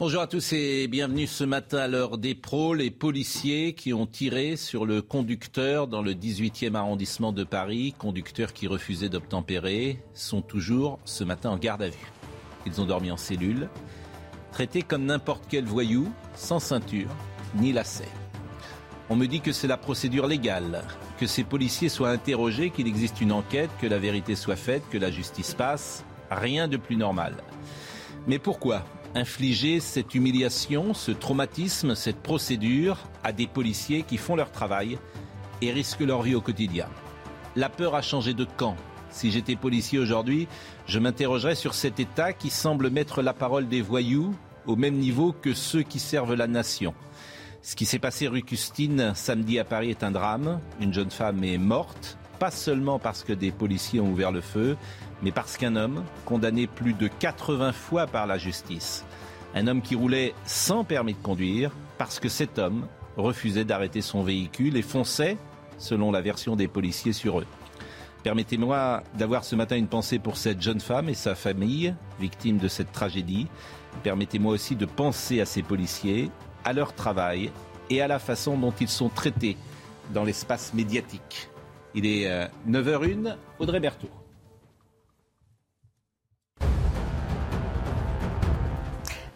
Bonjour à tous et bienvenue ce matin à l'heure des pros. Les policiers qui ont tiré sur le conducteur dans le 18e arrondissement de Paris, conducteur qui refusait d'obtempérer, sont toujours ce matin en garde à vue. Ils ont dormi en cellule, traités comme n'importe quel voyou, sans ceinture ni lacet. On me dit que c'est la procédure légale, que ces policiers soient interrogés, qu'il existe une enquête, que la vérité soit faite, que la justice passe. Rien de plus normal. Mais pourquoi infliger cette humiliation, ce traumatisme, cette procédure à des policiers qui font leur travail et risquent leur vie au quotidien? La peur a changé de camp. Si j'étais policier aujourd'hui, je m'interrogerais sur cet État qui semble mettre la parole des voyous au même niveau que ceux qui servent la nation. Ce qui s'est passé rue Custine samedi à Paris est un drame. Une jeune femme est morte, pas seulement parce que des policiers ont ouvert le feu, mais parce qu'un homme, condamné plus de 80 fois par la justice, un homme qui roulait sans permis de conduire, parce que cet homme refusait d'arrêter son véhicule et fonçait, selon la version des policiers, sur eux. Permettez-moi d'avoir ce matin une pensée pour cette jeune femme et sa famille, victime de cette tragédie. Permettez-moi aussi de penser à ces policiers, à leur travail et à la façon dont ils sont traités dans l'espace médiatique. Il est 9h01, euh, Audrey Berthaud.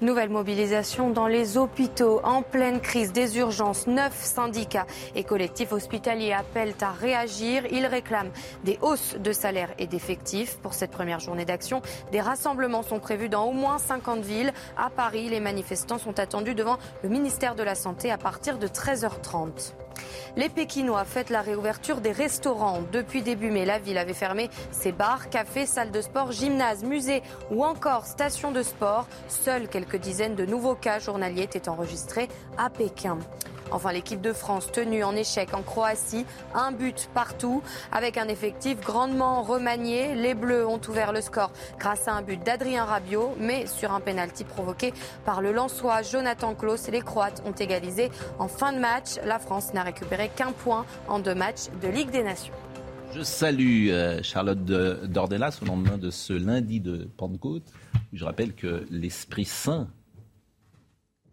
Nouvelle mobilisation dans les hôpitaux en pleine crise des urgences. Neuf syndicats et collectifs hospitaliers appellent à réagir. Ils réclament des hausses de salaire et d'effectifs. Pour cette première journée d'action, des rassemblements sont prévus dans au moins 50 villes. À Paris, les manifestants sont attendus devant le ministère de la Santé à partir de 13h30. Les Pékinois fêtent la réouverture des restaurants. Depuis début mai, la ville avait fermé ses bars, cafés, salles de sport, gymnases, musées ou encore stations de sport. Seules quelques dizaines de nouveaux cas journaliers étaient enregistrés à Pékin. Enfin, l'équipe de France tenue en échec en Croatie, un but partout, avec un effectif grandement remanié. Les Bleus ont ouvert le score grâce à un but d'Adrien Rabiot, mais sur un pénalty provoqué par le Lançois Jonathan Klaus. Les Croates ont égalisé en fin de match. La France n'a récupéré qu'un point en deux matchs de Ligue des Nations. Je salue euh, Charlotte Dordelas au lendemain de ce lundi de Pentecôte. Je rappelle que l'Esprit Saint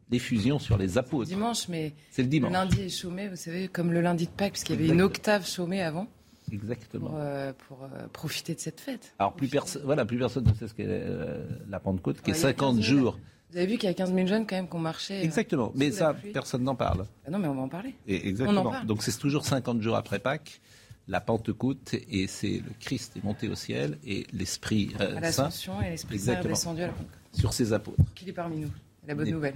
des fusions sur les apôtres. Dimanche, mais c'est le dimanche. lundi est chômé, vous savez, comme le lundi de Pâques, puisqu'il y avait une octave chômée avant. Exactement. Pour, euh, euh, profiter de cette fête. Alors plus personne, voilà, plus personne ne sait ce qu'est euh, la Pentecôte, qui est 50 jours. Vous avez vu qu'il y a 15 000 jeunes quand même qui ont marché. Exactement, mais ça, personne n'en parle. Ah non, mais on va en parler. Et exactement. Donc c'est toujours 50 jours après Pâques la Pentecôte et c'est le Christ est monté au ciel et l'Esprit Saint. et l'Esprit Saint est descendu à la Pentecôte. Sur ses apôtres. Qu'il est parmi nous. La bonne nouvelle.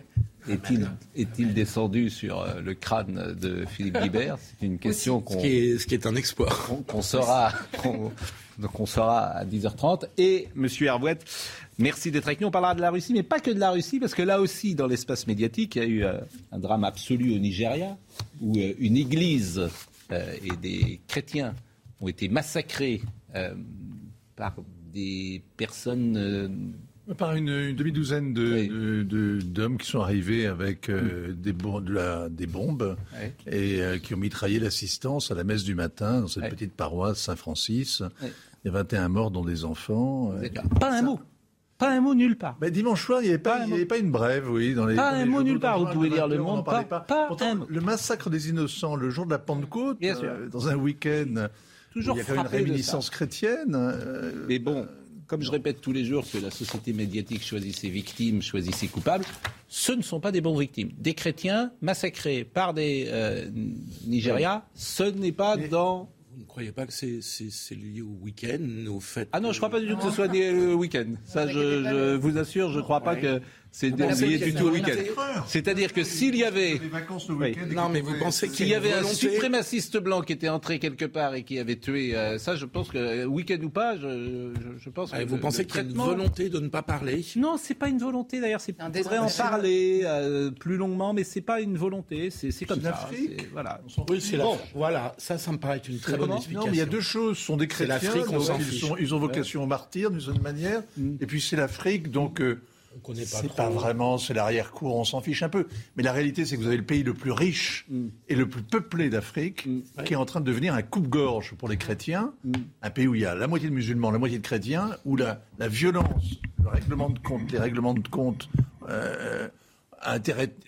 Est-il est descendu sur euh, le crâne de Philippe Guibert? C'est une question qu'on. Ce, ce, qui est un exploit. Qu'on saura, on saura à 10h30. Et Monsieur Herbouette, merci d'être avec nous. On parlera de la Russie, mais pas que de la Russie, parce que là aussi, dans l'espace médiatique, il y a eu euh, un drame absolu au Nigeria, où euh, une église et des chrétiens ont été massacrés par des personnes par une, demi-douzaine d'hommes qui sont arrivés avec euh, des, des, bombes et euh, qui ont mitraillé l'assistance à la messe du matin dans cette petite paroisse Saint-Francis. Il y a 21 morts, dont des enfants. Euh, pas un mot. Pas un mot nulle part. Mais dimanche soir, il n'y avait, pas, avait pas une brève, oui. Dans les, pas un mot nulle part. Vous pouvez lire le monde. Pas, pas, Le massacre des innocents, le jour de la Pentecôte, dans un week-end. Toujours il y a une réminiscence chrétienne. Mais bon, comme je répète tous les jours que la société médiatique choisit ses victimes, choisit ses coupables, ce ne sont pas des bons victimes. Des chrétiens massacrés par des euh, Nigérias, ce n'est pas dans vous ne croyez pas que c'est lié au week-end, au fait Ah non, je ne crois pas du tout que ce soit lié au week-end. Ça, je, vous assure, je ne crois pas que C'est du tout le week-end. C'est-à-dire que s'il y avait. Non, mais vous pensez qu'il y avait un suprémaciste blanc qui était entré quelque part et qui avait tué. Euh, ça, je pense que, week-end ou pas, je, pense que. Vous pensez qu'il y a une volonté de ne pas parler? Non, c'est pas une volonté d'ailleurs. C'est on devrait en parler euh, plus longuement, mais c'est pas une volonté. C'est comme ça. Voilà. Oui, c'est bon. Voilà, ça, ça me paraît une très bonne explication. Non, mais il y a deux choses. Ce sont des chrétiens. L'Afrique, ils, ils, ont vocation au martyr d'une certaine manière. Mm. Et puis c'est l'Afrique, donc. Euh, c'est pas vraiment, c'est l'arrière-cour, on s'en fiche un peu. Mais la réalité, c'est que vous avez le pays le plus riche mm. et le plus peuplé d'Afrique mm. qui est en train de devenir un coupe-gorge pour les chrétiens. Mm. Un pays où il y a la moitié de musulmans, la moitié de chrétiens, où la, violence, le règlement de compte, les règlements de compte, euh,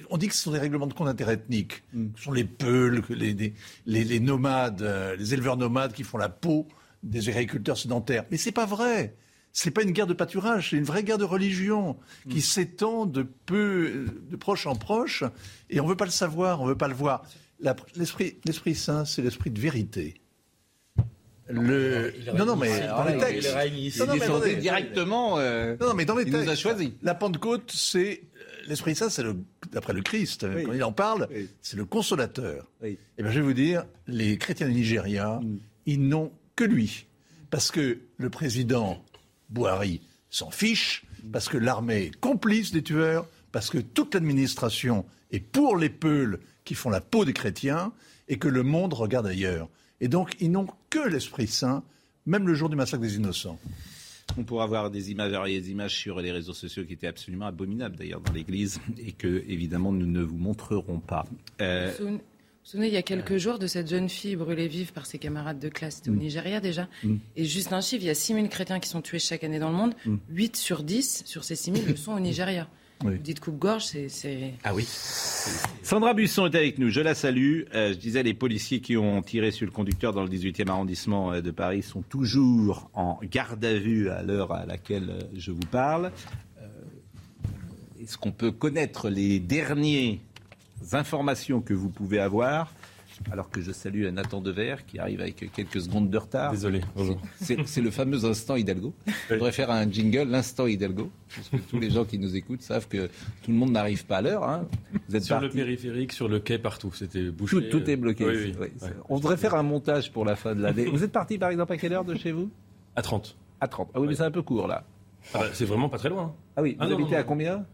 on dit que ce sont des règlements de compte interethniques. Ce sont les Peuls, les, les, nomades, euh, les éleveurs nomades qui font la peau des agriculteurs sédentaires. Mais c'est pas vrai c'est pas une guerre de pâturage, c'est une vraie guerre de religion qui mm. s'étend de peu, de proche en proche, et on veut pas le savoir, on veut pas le voir. L'esprit, l'esprit saint, c'est l'esprit de vérité. Le... Non, non, mais dans les textes. Non, non, mais directement. Euh, non, mais dans les il textes. nous a choisi. La Pentecôte, c'est l'Esprit Saint, c'est le, d'après le Christ. Quand il en parle, c'est le consolateur. Et eh bien, je vais vous dire, les chrétiens du Nigeria, mm. ils n'ont que lui, parce que le président Bouhari s'en fiche, parce que l'armée est complice des tueurs, parce que toute l'administration est pour les Peuls qui font la peau des chrétiens, et que le monde regarde ailleurs. Et donc, ils n'ont que l'Esprit Saint, même le jour du massacre des innocents. On pourra voir des images, des images sur les réseaux sociaux qui étaient absolument abominables d'ailleurs dans l'Église et que évidemment nous ne vous montrerons pas. Euh, vous vous souvenez, il y a quelques jours, de cette jeune fille brûlée vive par ses camarades de classe. C'était au mm. Nigeria déjà. Mm. Et juste un chiffre, il y a 6 000 chrétiens qui sont tués chaque année dans le monde. 8 mm. sur 10 sur ces 6 000 le sont au Nigeria. Vous dites coupe-gorge, c'est... Ah oui. Sandra Buisson est avec nous, je la salue. Euh, je disais, les policiers qui ont tiré sur le conducteur dans le 18e arrondissement euh, de Paris sont toujours en garde à vue à l'heure à laquelle euh, je vous parle. Est-ce qu'on peut connaître les derniers informations que vous pouvez avoir. Alors que je salue Nathan Dever qui arrive avec quelques secondes de retard. Désolé, bonjour. C'est le fameux instant Hidalgo. Je voudrais faire un jingle, l'instant Hidalgo. Parce que tous les gens qui nous écoutent savent que tout le monde n'arrive pas à l'heure. Hein. Vous êtes sur le périphérique, sur le quai, partout. C'était bouché. Tout, est bloqué. On voudrait faire un montage pour la fin de l'année. Vous êtes parti par exemple à quelle heure de chez vous? À 30. À 30. Ah oui, mais c'est un peu court là. Ah bah, c'est vraiment pas très loin. Ah oui, vous ah habitez à combien?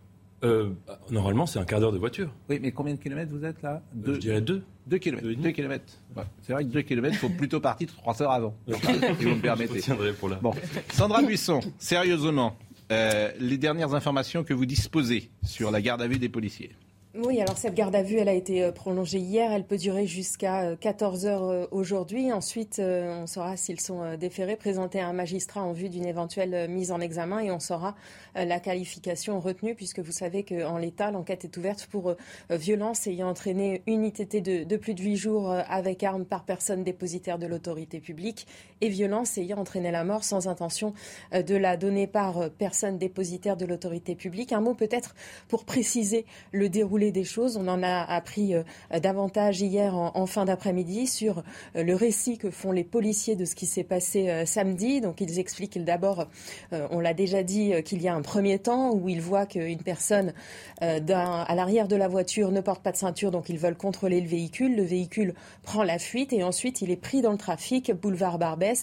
Euh, normalement, c'est un quart d'heure de voiture. Oui, mais combien de kilomètres vous êtes là? Je dirais deux. Deux kilomètres. Deux, kilomètres. C'est vrai que deux kilomètres, il faut plutôt partir trois heures avant. si vous me permettez. pour là. Bon. Sandra Buisson, sérieusement, euh, les dernières informations que vous disposez sur la garde à vue des policiers. Oui, alors cette garde à vue, elle a été euh, prolongée hier. Elle peut durer jusqu'à 14 euh, heures euh, aujourd'hui. Ensuite, on saura s'ils sont déférés, présentés à un magistrat en vue d'une éventuelle mise en examen et on saura la qualification retenue puisque vous savez qu'en l'état, l'enquête est ouverte pour violence ayant entraîné une ITT de, plus de 8 jours avec arme par personne dépositaire de l'autorité publique et violence ayant entraîné la mort sans intention de la donner par personne dépositaire de l'autorité publique. Un mot peut-être pour préciser le déroulement des choses. On en a appris euh, davantage hier en, fin d'après-midi sur euh, le récit que font les policiers de ce qui s'est passé euh, samedi. Donc ils expliquent d'abord, on l'a déjà dit, qu'il y a un premier temps où ils voient qu'une personne à l'arrière de la voiture ne porte pas de ceinture, donc ils veulent contrôler le véhicule. Le véhicule prend la fuite et ensuite il est pris dans le trafic, boulevard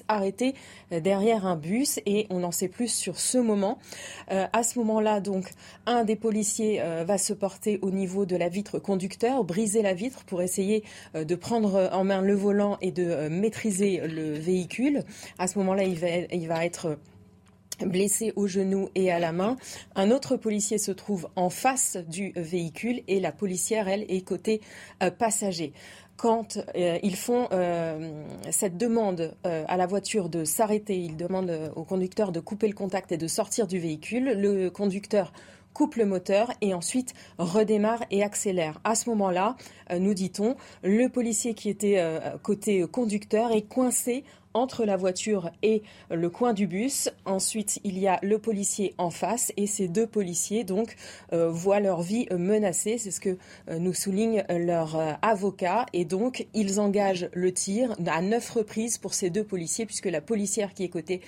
Arrêté derrière un bus et on en sait plus sur ce moment. à ce moment-là, donc, un des policiers va se porter au niveau de la vitre conducteur, briser la vitre pour essayer euh, de prendre en main le volant et de euh, maîtriser le véhicule. À ce moment-là, il va, être blessé au genou et à la main. Un autre policier se trouve en face du véhicule et la policière, elle, est côté euh, passager quand ils font cette demande à la voiture de s'arrêter, ils demandent au conducteur de couper le contact et de sortir du véhicule. Le conducteur coupe le moteur et ensuite redémarre et accélère. À ce moment-là, euh, nous dit-on, le policier qui était euh, côté conducteur est coincé entre la voiture et le coin du bus. Ensuite, il y a le policier en face et ces deux policiers donc euh, voient leur vie menacée. C'est ce que nous souligne leur avocat et donc ils engagent le tir à neuf reprises pour ces deux policiers puisque la policière qui est côté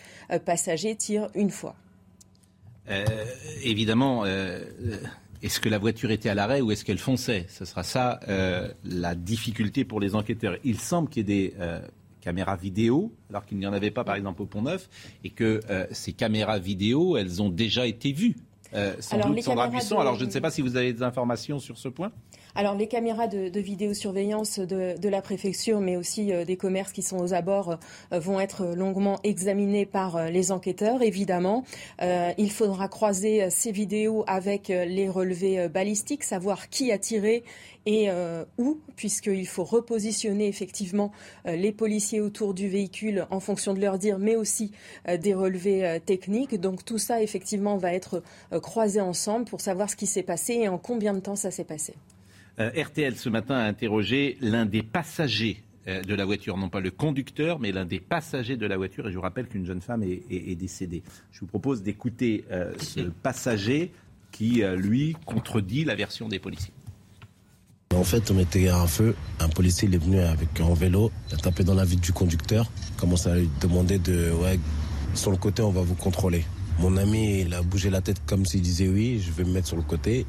passager tire une fois. évidemment, est-ce que la voiture était à l'arrêt ou est-ce qu'elle fonçait? Ce sera ça la difficulté pour les enquêteurs. Il semble qu'il y ait des caméras vidéo, alors qu'il n'y en avait pas par exemple au Pont Neuf, et que ces caméras vidéo, elles ont déjà été vues. sans Alors, doute Sandra Buisson. Alors je ne sais pas si vous avez des informations sur ce point. Alors les caméras de, vidéosurveillance de, la préfecture, mais aussi euh, des commerces qui sont aux abords, euh, vont être longuement examinées par euh, les enquêteurs, évidemment. il faudra croiser ces vidéos avec les relevés balistiques, savoir qui a tiré et où, puisqu'il faut repositionner effectivement les policiers autour du véhicule en fonction de leur dire, mais aussi des relevés techniques. Donc tout ça, effectivement, va être croisé ensemble pour savoir ce qui s'est passé et en combien de temps ça s'est passé. Euh, RTL ce matin a interrogé l'un des passagers euh, de la voiture, non pas le conducteur, mais l'un des passagers de la voiture. Et je vous rappelle qu'une jeune femme est, décédée. Je vous propose d'écouter euh, ce passager qui, lui, contredit la version des policiers. En fait, on était à un feu. Un policier il est venu avec un vélo, il a tapé dans la vie du conducteur, commence à lui demander de ouais, sur le côté, on va vous contrôler. Mon ami, il a bougé la tête comme s'il disait oui, je vais me mettre sur le côté.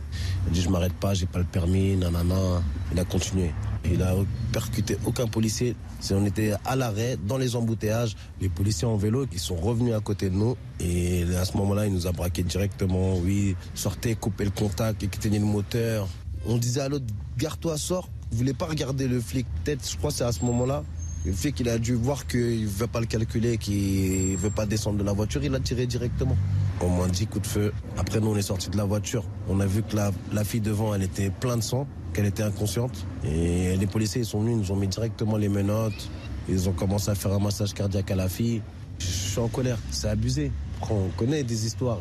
Il a dit je m'arrête pas, j'ai pas le permis, nanana. Il a continué. Il a percuté aucun policier. On était à l'arrêt, dans les embouteillages. Les policiers en vélo qui sont revenus à côté de nous. Et à ce moment-là, il nous a braqué directement. Oui, sortez, coupez le contact, éteignez le moteur. On disait à l'autre, garde-toi, sors. Vous voulez pas regarder le flic Peut-être, je crois c'est à ce moment-là. Le fait qu'il a dû voir qu'il ne veut pas le calculer, qu'il ne veut pas descendre de la voiture, il a tiré directement. On m'a dit coup de feu. Après, nous, on est sorti de la voiture. On a vu que la, fille devant, elle était pleine de sang, qu'elle était inconsciente. Et les policiers, ils sont venus, ils nous ont mis directement les menottes. Ils ont commencé à faire un massage cardiaque à la fille. Je suis en colère, c'est abusé. On connaît des histoires.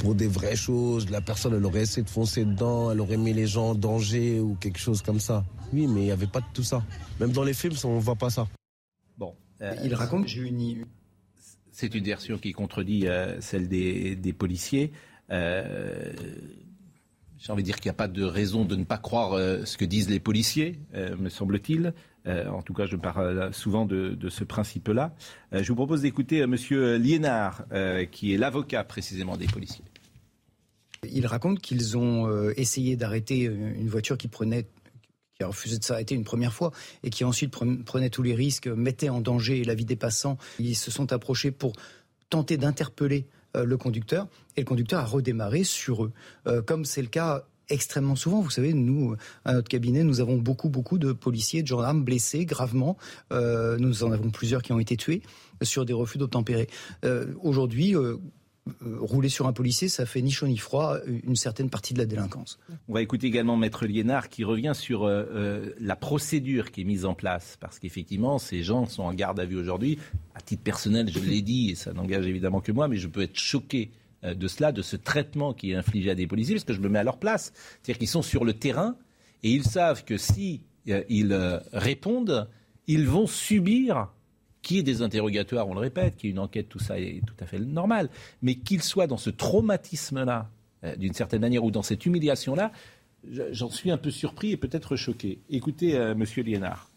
Pour des vraies choses, la personne, elle aurait essayé de foncer dedans, elle aurait mis les gens en danger ou quelque chose comme ça. Oui, mais il n'y avait pas de tout ça. Même dans les films, on ne voit pas ça. Bon. Euh, il raconte j'ai une... C'est une version qui contredit euh, celle des, policiers. Euh, j'ai envie de dire qu'il n'y a pas de raison de ne pas croire ce que disent les policiers, me semble-t-il. en tout cas, je parle souvent de, ce principe-là. je vous propose d'écouter M. Liénard, qui est l'avocat précisément des policiers. Il raconte qu'ils ont essayé d'arrêter une voiture qui prenait qui a refusé de s'arrêter une première fois et qui ensuite prenait tous les risques, mettait en danger la vie des passants. Ils se sont approchés pour tenter d'interpeller euh, le conducteur et le conducteur a redémarré sur eux, euh, comme c'est le cas extrêmement souvent. Vous savez, nous, à notre cabinet, nous avons beaucoup, beaucoup de policiers, de gendarmes blessés gravement. Euh, nous en avons plusieurs qui ont été tués sur des refus d'obtempérer. Aujourd'hui, rouler sur un policier, ça fait ni chaud ni froid une certaine partie de la délinquance. On va écouter également Maître Liénard qui revient sur euh, euh, la procédure qui est mise en place. Parce qu'effectivement, ces gens sont en garde à vue aujourd'hui. À titre personnel, je l'ai dit, et ça n'engage évidemment que moi, mais je peux être choqué de cela, de ce traitement qui est infligé à des policiers, parce que je me mets à leur place. C'est-à-dire qu'ils sont sur le terrain et ils savent que si ils répondent, ils vont subir qu'il y des interrogatoires, on le répète, qu'il y une enquête, tout ça est tout à fait normal, mais qu'il soit dans ce traumatisme-là, euh, d'une certaine manière, ou dans cette humiliation-là, j'en suis un peu surpris et peut-être choqué. Écoutez, euh, Monsieur Liénard.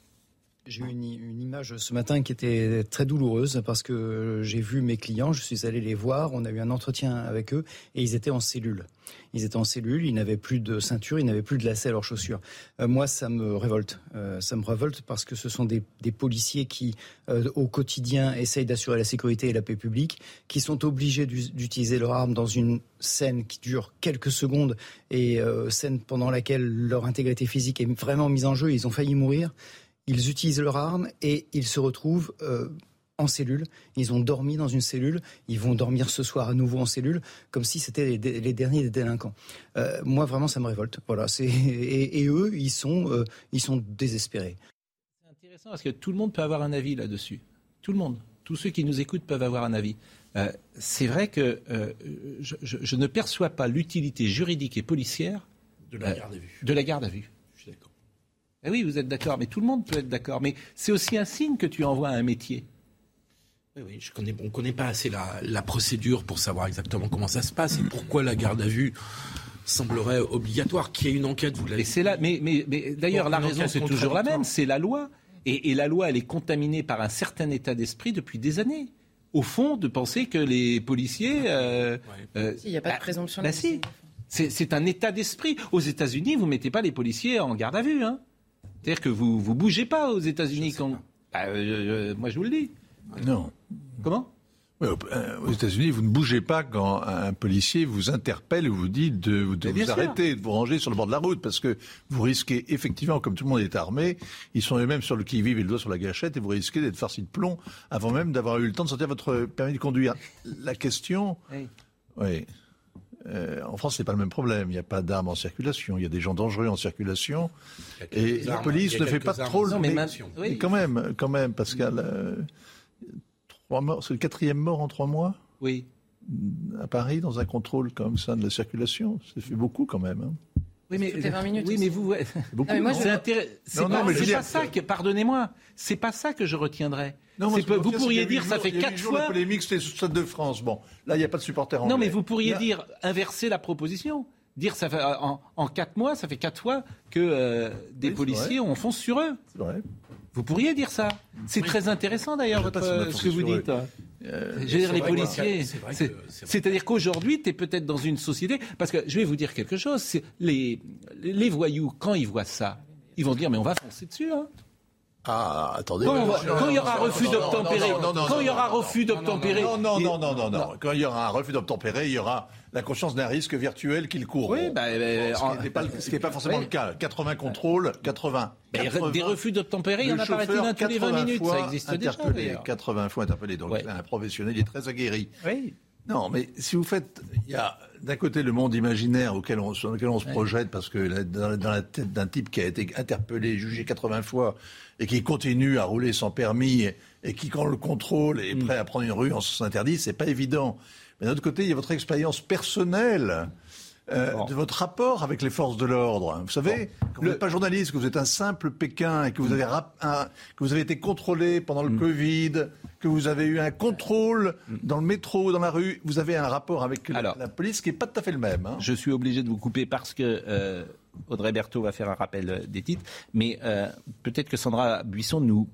J'ai eu une, image ce matin qui était très douloureuse parce que j'ai vu mes clients, je suis allé les voir, on a eu un entretien avec eux et ils étaient en cellule. Ils étaient en cellule, ils n'avaient plus de ceinture, ils n'avaient plus de lacets à leurs chaussures. Euh, moi, ça me révolte. Euh, ça me révolte parce que ce sont des, policiers qui, euh, au quotidien, essayent d'assurer la sécurité et la paix publique, qui sont obligés d'utiliser leur arme dans une scène qui dure quelques secondes et scène pendant laquelle leur intégrité physique est vraiment mise en jeu. Ils ont failli mourir ils utilisent leur arme et ils se retrouvent euh, en cellule. Ils ont dormi dans une cellule. Ils vont dormir ce soir à nouveau en cellule, comme si c'était les, derniers des délinquants. Euh, moi, vraiment, ça me révolte. Voilà. Et, eux, ils sont, euh, ils sont désespérés. C'est intéressant parce que tout le monde peut avoir un avis là-dessus. Tout le monde. Tous ceux qui nous écoutent peuvent avoir un avis. c'est vrai que je, ne perçois pas l'utilité juridique et policière de la garde à vue. De la garde à vue. Eh oui, vous êtes d'accord, mais tout le monde peut être d'accord. Mais c'est aussi un signe que tu envoies à un métier. Oui, oui, je connais, on ne connaît pas assez la, procédure pour savoir exactement comment ça se passe et pourquoi la garde à vue semblerait obligatoire. Qu'il y ait une enquête, vous l'avez c'est là, mais, mais, mais d'ailleurs, la raison, c'est toujours la même, c'est la loi. Et, la loi, elle est contaminée par un certain état d'esprit depuis des années. au fond, de penser que les policiers. Euh, il n'y a pas de bah, présomption bah, si. C'est un état d'esprit. Aux États-Unis, vous ne mettez pas les policiers en garde à vue. Hein. C'est-à-dire que vous ne bougez pas aux États-Unis. Quand... Bah, moi, je vous le dis. Non. Comment? Euh, aux États-Unis, vous ne bougez pas quand un policier vous interpelle ou vous dit de, vous arrêter, de vous ranger sur le bord de la route, parce que vous risquez effectivement, comme tout le monde est armé, ils sont eux-mêmes sur le qui-vive et le doigt sur la gâchette, et vous risquez d'être farci de plomb avant même d'avoir eu le temps de sortir votre permis de conduire. La question, oui. Euh, en France, c'est pas le même problème. Il n'y a pas d'armes en circulation. Il y a des gens dangereux en circulation. Et la police ne fait pas trop le. Mais, mais, quand même, quand même, Pascal. Euh, c'est le quatrième mort en trois mois? Oui. À Paris, dans un contrôle comme ça de la circulation. Ça fait beaucoup quand même. Hein. Oui, mais, 20 minutes oui, mais vous. Beaucoup, c'est pas, ça que. Pardonnez-moi. C'est pas ça que je retiendrai. Non, vous pourriez dire, ça fait quatre fois. La polémique, c'était Stade de France. Bon, là, il n'y a pas de supporters anglais. Non, mais vous pourriez dire inverser la proposition. Dire ça fait en, quatre mois, ça fait quatre fois que euh, des policiers on fonce sur eux. C'est vrai. Vous pourriez dire ça. C'est très intéressant d'ailleurs ce que vous dites. Euh, je veux dire, les policiers. C'est-à-dire qu'aujourd'hui, tu es peut-être dans une société. Parce que je vais vous dire quelque chose. Les, les voyous, quand ils voient ça, ils vont dire Mais on va foncer dessus. Hein. Ah, attendez. Quand, il y aura refus d'obtempérer, quand il y aura refus d'obtempérer, non, non, non, non, non, non, quand il y aura un refus d'obtempérer, il y aura la conscience d'un risque virtuel qu'il court. Oui, bah, ce qui n'est pas, forcément le cas. 80 contrôles, 80. des refus d'obtempérer, il y en a paraît-il un tous les 20 minutes. Ça existe déjà. 80 fois interpellé. Donc, un professionnel, il est très aguerri. Oui. Non, mais si vous faites, il y a d'un côté le monde imaginaire auquel on, sur lequel on se projette, parce que dans, la tête d'un type qui a été interpellé, jugé 80 fois, et qui continue à rouler sans permis, et, qui, quand le contrôle, est mm. prêt à prendre une rue en sens interdit, c'est pas évident. Mais d'un autre côté, il y a votre expérience personnelle euh, de votre rapport avec les forces de l'ordre. Vous savez, quand vous n'êtes pas journaliste, que vous êtes un simple Pékin et que vous avez, que vous avez été contrôlé pendant le mm. Covid, que vous avez eu un contrôle mm. dans le métro, dans la rue, vous avez un rapport avec la, police qui n'est pas tout à fait le même. Hein. Je suis obligé de vous couper parce que euh, Audrey Berthaud va faire un rappel euh, des titres, mais peut-être que Sandra Buisson nous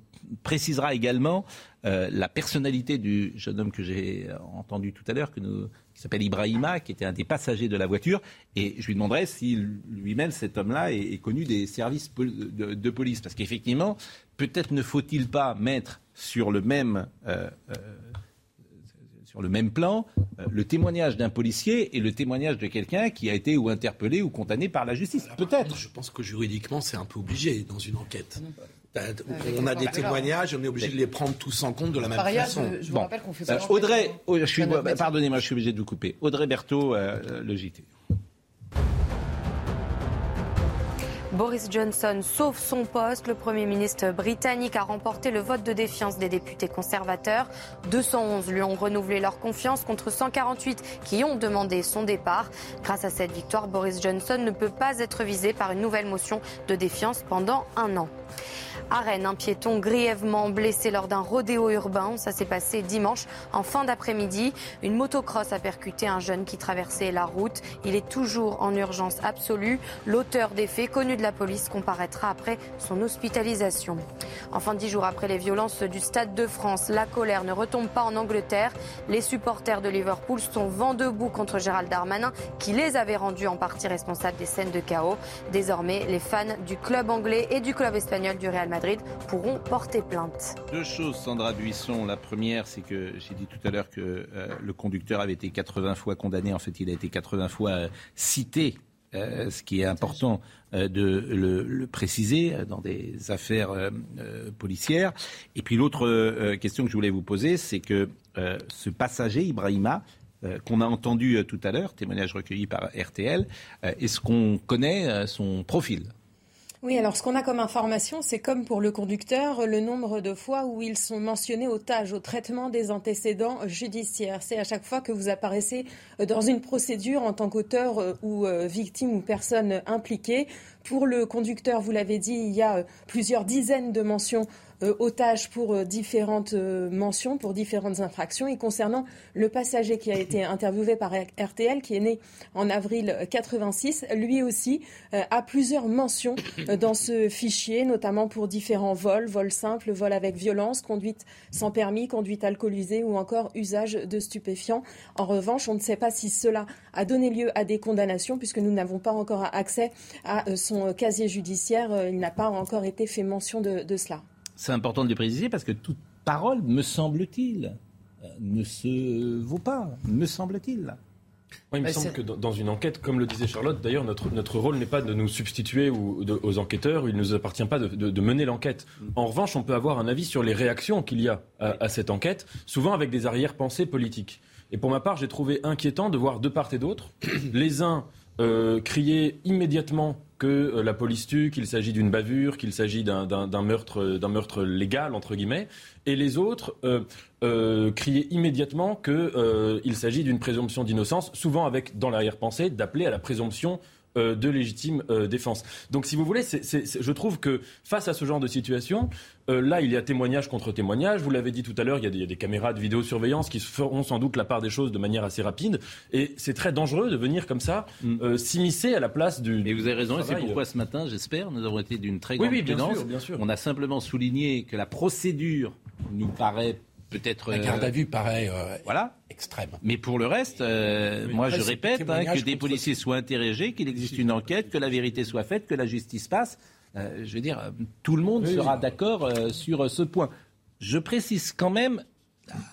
précisera également la personnalité du jeune homme que j'ai entendu tout à l'heure, que nous qui s'appelle Ibrahima, qui était un des passagers de la voiture. Et je lui demanderai si lui-même, cet homme-là, est, connu des services de, police. Parce qu'effectivement, peut-être ne faut-il pas mettre sur le même, euh, euh, sur le même plan euh, le témoignage d'un policier et le témoignage de quelqu'un qui a été ou interpellé ou condamné par la justice. Peut-être. Je pense que juridiquement, c'est un peu obligé dans une enquête. On a des témoignages, on est obligé de les prendre tous en compte de la même façon. Je, vous rappelle qu'on fait pas Audrey, pardonnez-moi, je suis obligé de vous couper. Audrey Berthaud, euh, le JT. Boris Johnson sauve son poste. Le Premier ministre britannique a remporté le vote de défiance des députés conservateurs. 211 lui ont renouvelé leur confiance contre 148 qui ont demandé son départ. Grâce à cette victoire, Boris Johnson ne peut pas être visé par une nouvelle motion de défiance pendant un an. À Rennes, un piéton grièvement blessé lors d'un rodéo urbain. Ça s'est passé dimanche en fin d'après-midi. Une motocross a percuté un jeune qui traversait la route. Il est toujours en urgence absolue. L'auteur des faits, connu de la police, comparaîtra après son hospitalisation. Enfin, dix jours après les violences du Stade de France, la colère ne retombe pas en Angleterre. Les supporters de Liverpool sont vent debout contre Gérald Darmanin, qui les avait rendus en partie responsables des scènes de chaos. Désormais, les fans du club anglais et du club espagnol du Real Madrid pourront porter plainte. Deux choses, Sandra Buisson. La première, c'est que j'ai dit tout à l'heure que euh, le conducteur avait été 80 fois condamné. En fait, il a été 80 fois euh, cité euh, ce qui est important de le, préciser dans des affaires policières. Et puis l'autre question que je voulais vous poser, c'est que ce passager, Ibrahima, qu'on a entendu tout à l'heure, témoignage recueilli par RTL, est-ce qu'on connaît son profil? Oui, alors ce qu'on a comme information, c'est comme pour le conducteur, le nombre de fois où ils sont mentionnés au TAGE, au traitement des antécédents judiciaires. C'est à chaque fois que vous apparaissez dans une procédure en tant qu'auteur euh, ou euh, victime ou personne impliquée. Pour le conducteur, vous l'avez dit, il y a euh, plusieurs dizaines de mentions otage pour différentes mentions, pour différentes infractions. Et concernant le passager qui a été interviewé par RTL, qui est né en avril 86, lui aussi a plusieurs mentions dans ce fichier, notamment pour différents vols, vols simples, vols avec violence, conduite sans permis, conduite alcoolisée ou encore usage de stupéfiants. En revanche, on ne sait pas si cela a donné lieu à des condamnations puisque nous n'avons pas encore accès à euh, son casier judiciaire. Euh, il n'a pas encore été fait mention de, cela. C'est important de le préciser parce que toute parole, me semble-t-il, euh, ne se vaut pas, me semble-t-il. il me semble que dans une enquête, comme le disait Charlotte, d'ailleurs, notre, notre rôle n'est pas de nous substituer aux enquêteurs, il ne nous appartient pas de, mener l'enquête. En revanche, on peut avoir un avis sur les réactions qu'il y a à cette enquête, souvent avec des arrière-pensées politiques. Et pour ma part, j'ai trouvé inquiétant de voir de part et d'autre les uns euh, crier immédiatement que euh, la police tue, qu'il s'agit d'une bavure, qu'il s'agit d'un meurtre, d'un meurtre légal entre guillemets, et les autres euh, crier immédiatement qu'il s'agit d'une présomption d'innocence, souvent avec dans l'arrière-pensée d'appeler à la présomption euh, de légitime euh, défense. Donc, si vous voulez, je trouve que face à ce genre de situation, euh, là, il y a témoignage contre témoignage. Vous l'avez dit tout à l'heure, il, y a des caméras de vidéosurveillance qui feront sans doute la part des choses de manière assez rapide. Et c'est très dangereux de venir comme ça mm. s'immiscer à la place du. Mais vous avez raison, et c'est pourquoi ce matin, j'espère, nous avons été d'une très grande oui, oui, bien Sûr, bien sûr. On a simplement souligné que la procédure nous paraît peut-être. La garde à vue paraît euh, voilà. extrême. Mais pour le reste, euh, moi je répète hein, que des policiers soient interrogés, qu'il existe une enquête, que la vérité soit faite, que la justice passe. Euh, je veux dire, tout le monde sera d'accord sur ce point. Je précise quand même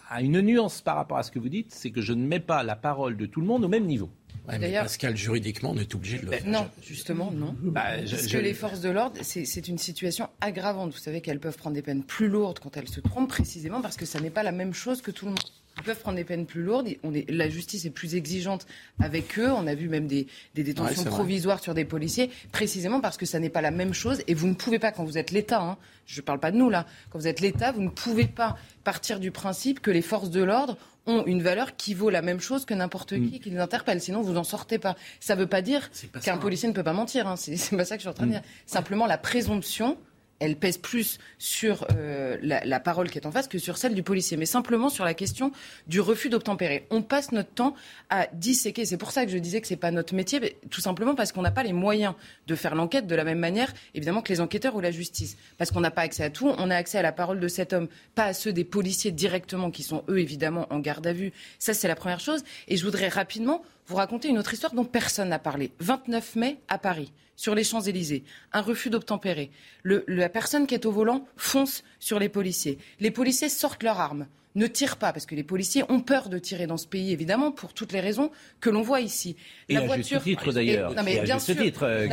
à une nuance par rapport à ce que vous dites, c'est que je ne mets pas la parole de tout le monde au même niveau. D'ailleurs, Pascal, juridiquement, on est obligé de le ben, faire. Non, justement, non. Bah, Parce que les forces de l'ordre, c'est une situation aggravante. Vous savez qu'elles peuvent prendre des peines plus lourdes quand elles se trompent, précisément parce que ça n'est pas la même chose que tout le monde. Ils peuvent prendre des peines plus lourdes. On est, la justice est plus exigeante avec eux. On a vu même des, des détentions provisoires sur des policiers, précisément parce que ça n'est pas la même chose. Et vous ne pouvez pas, quand vous êtes l'État, hein, je ne parle pas de nous là, quand vous êtes l'État, vous ne pouvez pas partir du principe que les forces de l'ordre ont une valeur qui vaut la même chose que n'importe qui mm. qui les interpelle. Sinon, vous n'en sortez pas. Ça ne veut pas dire qu'un policier ne peut pas mentir. Hein. C'est pas ça que je suis en train de mm. dire. Simplement, la présomption elle pèse plus sur euh, la, parole qui est en face que sur celle du policier, mais simplement sur la question du refus d'obtempérer. On passe notre temps à disséquer. C'est pour ça que je disais que c'est pas notre métier, tout simplement parce qu'on n'a pas les moyens de faire l'enquête de la même manière, évidemment, que les enquêteurs ou la justice, parce qu'on n'a pas accès à tout. On a accès à la parole de cet homme, pas à ceux des policiers directement, qui sont eux évidemment en garde à vue. Ça, c'est la première chose. Et je voudrais rapidement vous raconter une autre histoire dont personne n'a parlé. 29 mai à Paris sur les Champs-Élysées, un refus d'obtempérer. la personne qui est au volant fonce sur les policiers. Les policiers sortent leurs armes ne tirent pas, parce que les policiers ont peur de tirer dans ce pays, évidemment, pour toutes les raisons que l'on voit ici. Et la à voiture... juste titre, d'ailleurs. Non, mais bien sûr. Titre, euh,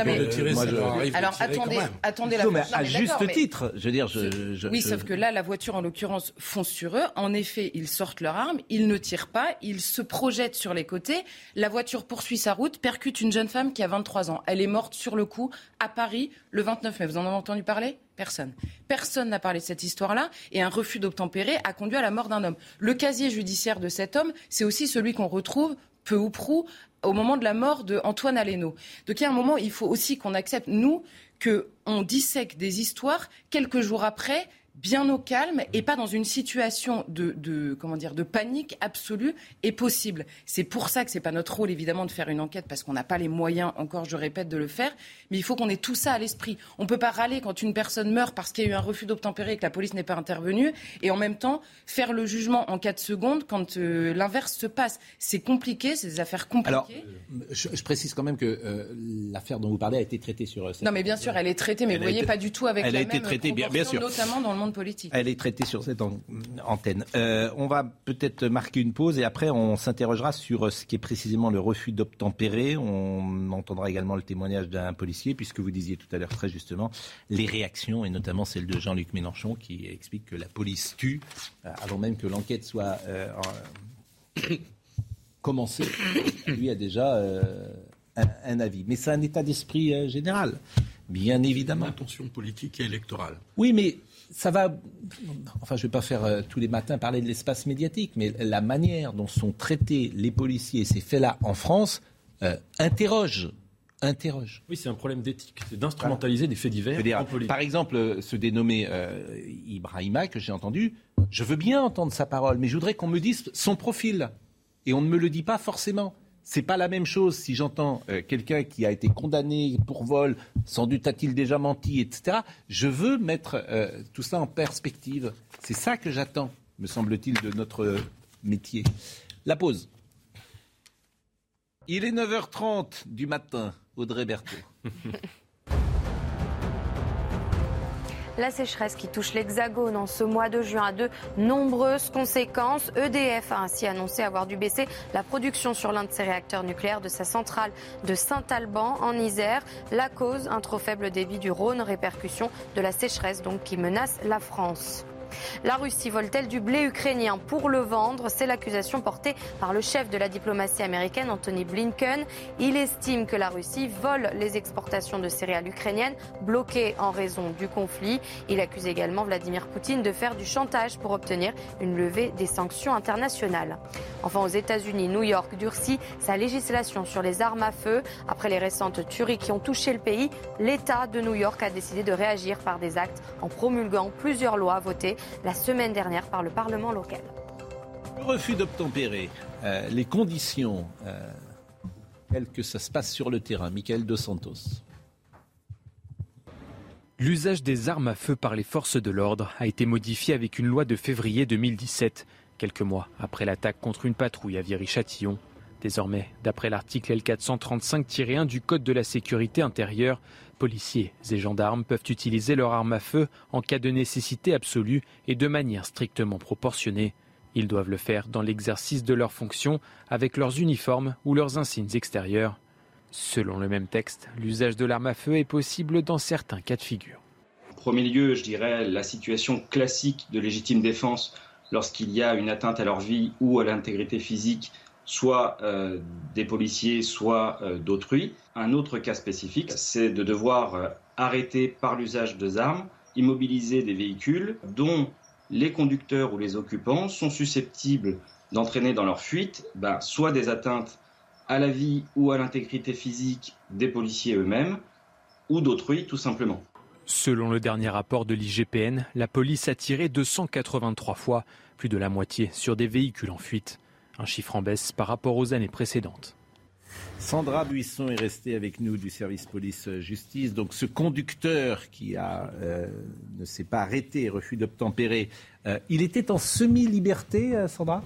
moi, je... Alors, attendez, attendez la... Non, mais à juste titre, je veux dire... Je, oui, sauf que là, la voiture, en l'occurrence, fonce sur eux. En effet, ils sortent leurs armes, ils ne tirent pas, ils se projettent sur les côtés. La voiture poursuit sa route, percute une jeune femme qui a 23 ans. Elle est morte sur le coup, à Paris, le 29 mai. Vous en avez entendu parler? Personne. Personne n'a parlé de cette histoire-là et un refus d'obtempérer a conduit à la mort d'un homme. Le casier judiciaire de cet homme, c'est aussi celui qu'on retrouve peu ou prou au moment de la mort de Antoine Aleno. Donc il y a un moment, il faut aussi qu'on accepte, nous, qu'on dissèque des histoires quelques jours après bien au calme et pas dans une situation de, comment dire de panique absolue et possible. C'est pour ça que c'est pas notre rôle évidemment de faire une enquête parce qu'on n'a pas les moyens encore je répète de le faire, mais il faut qu'on ait tout ça à l'esprit. On peut pas râler quand une personne meurt parce qu'il y a eu un refus d'obtempérer et que la police n'est pas intervenue et en même temps faire le jugement en 4 secondes quand euh, l'inverse se passe. C'est compliqué, c'est des affaires compliquées. Alors je, précise quand même que euh, l'affaire dont vous parlez a été traitée sur euh, Non mais bien sûr, elle est traitée mais vous voyez pas du tout avec elle la a été traitée, bien, bien sûr. notamment dans le monde politique. Elle est traitée sur cette antenne. Euh, on va peut-être marquer une pause et après on s'interrogera sur ce qui est précisément le refus d'obtempérer. On entendra également le témoignage d'un policier puisque vous disiez tout à l'heure très justement les réactions et notamment celle de Jean-Luc Mélenchon qui explique que la police tue euh, avant même que l'enquête soit euh, commencée. Lui a déjà un, un, avis. Mais c'est un état d'esprit général. Bien évidemment. Intention politique et électorale. Oui, mais ça va. Enfin, je ne vais pas faire euh, tous les matins parler de l'espace médiatique, mais la manière dont sont traités les policiers ces faits-là en France euh, interroge interroge. Oui, c'est un problème d'éthique, c'est d'instrumentaliser des faits divers en politique. Par exemple, ce dénommé euh, Ibrahima que j'ai entendu, je veux bien entendre sa parole, mais je voudrais qu'on me dise son profil. Et on ne me le dit pas forcément. C'est pas la même chose si j'entends euh, quelqu'un qui a été condamné pour vol, sans doute a-t-il déjà menti, etc. Je veux mettre euh, tout ça en perspective. C'est ça que j'attends, me semble-t-il, de notre métier. La pause. Il est 9h30 du matin. Audrey Berthaud. La sécheresse qui touche l'Hexagone en ce mois de juin a de nombreuses conséquences. EDF a ainsi annoncé avoir dû baisser la production sur l'un de ses réacteurs nucléaires de sa centrale de Saint-Alban en Isère. La cause, un trop faible débit du Rhône, répercussion de la sécheresse donc qui menace la France. La Russie vole-t-elle du blé ukrainien pour le vendre C'est l'accusation portée par le chef de la diplomatie américaine, Anthony Blinken. Il estime que la Russie vole les exportations de céréales ukrainiennes bloquées en raison du conflit. Il accuse également Vladimir Poutine de faire du chantage pour obtenir une levée des sanctions internationales. Enfin, aux États-Unis, New York durcit sa législation sur les armes à feu. Après les récentes tueries qui ont touché le pays, l'État de New York a décidé de réagir par des actes en promulguant plusieurs lois votées la semaine dernière par le Parlement local. Le refus d'obtempérer, euh, les conditions euh, que ça se passe sur le terrain. Michael Dos Santos. L'usage des armes à feu par les forces de l'ordre a été modifié avec une loi de février 2017, quelques mois après l'attaque contre une patrouille à Viry-Châtillon. Désormais, d'après l'article L435-1 du Code de la sécurité intérieure, policiers et gendarmes peuvent utiliser leur arme à feu en cas de nécessité absolue et de manière strictement proportionnée. Ils doivent le faire dans l'exercice de leurs fonctions avec leurs uniformes ou leurs insignes extérieurs. Selon le même texte, l'usage de l'arme à feu est possible dans certains cas de figure. En premier lieu, je dirais la situation classique de légitime défense lorsqu'il y a une atteinte à leur vie ou à l'intégrité physique soit euh, des policiers, soit euh, d'autrui. Un autre cas spécifique, c'est de devoir euh, arrêter par l'usage de armes, immobiliser des véhicules dont les conducteurs ou les occupants sont susceptibles d'entraîner dans leur fuite ben, soit des atteintes à la vie ou à l'intégrité physique des policiers eux-mêmes, ou d'autrui tout simplement. Selon le dernier rapport de l'IGPN, la police a tiré 283 fois, plus de la moitié, sur des véhicules en fuite. Un chiffre en baisse par rapport aux années précédentes. Sandra Buisson est restée avec nous du service police-justice. Donc ce conducteur qui euh, ne s'est pas arrêté, refus d'obtempérer, euh, il était en semi-liberté, euh, Sandra?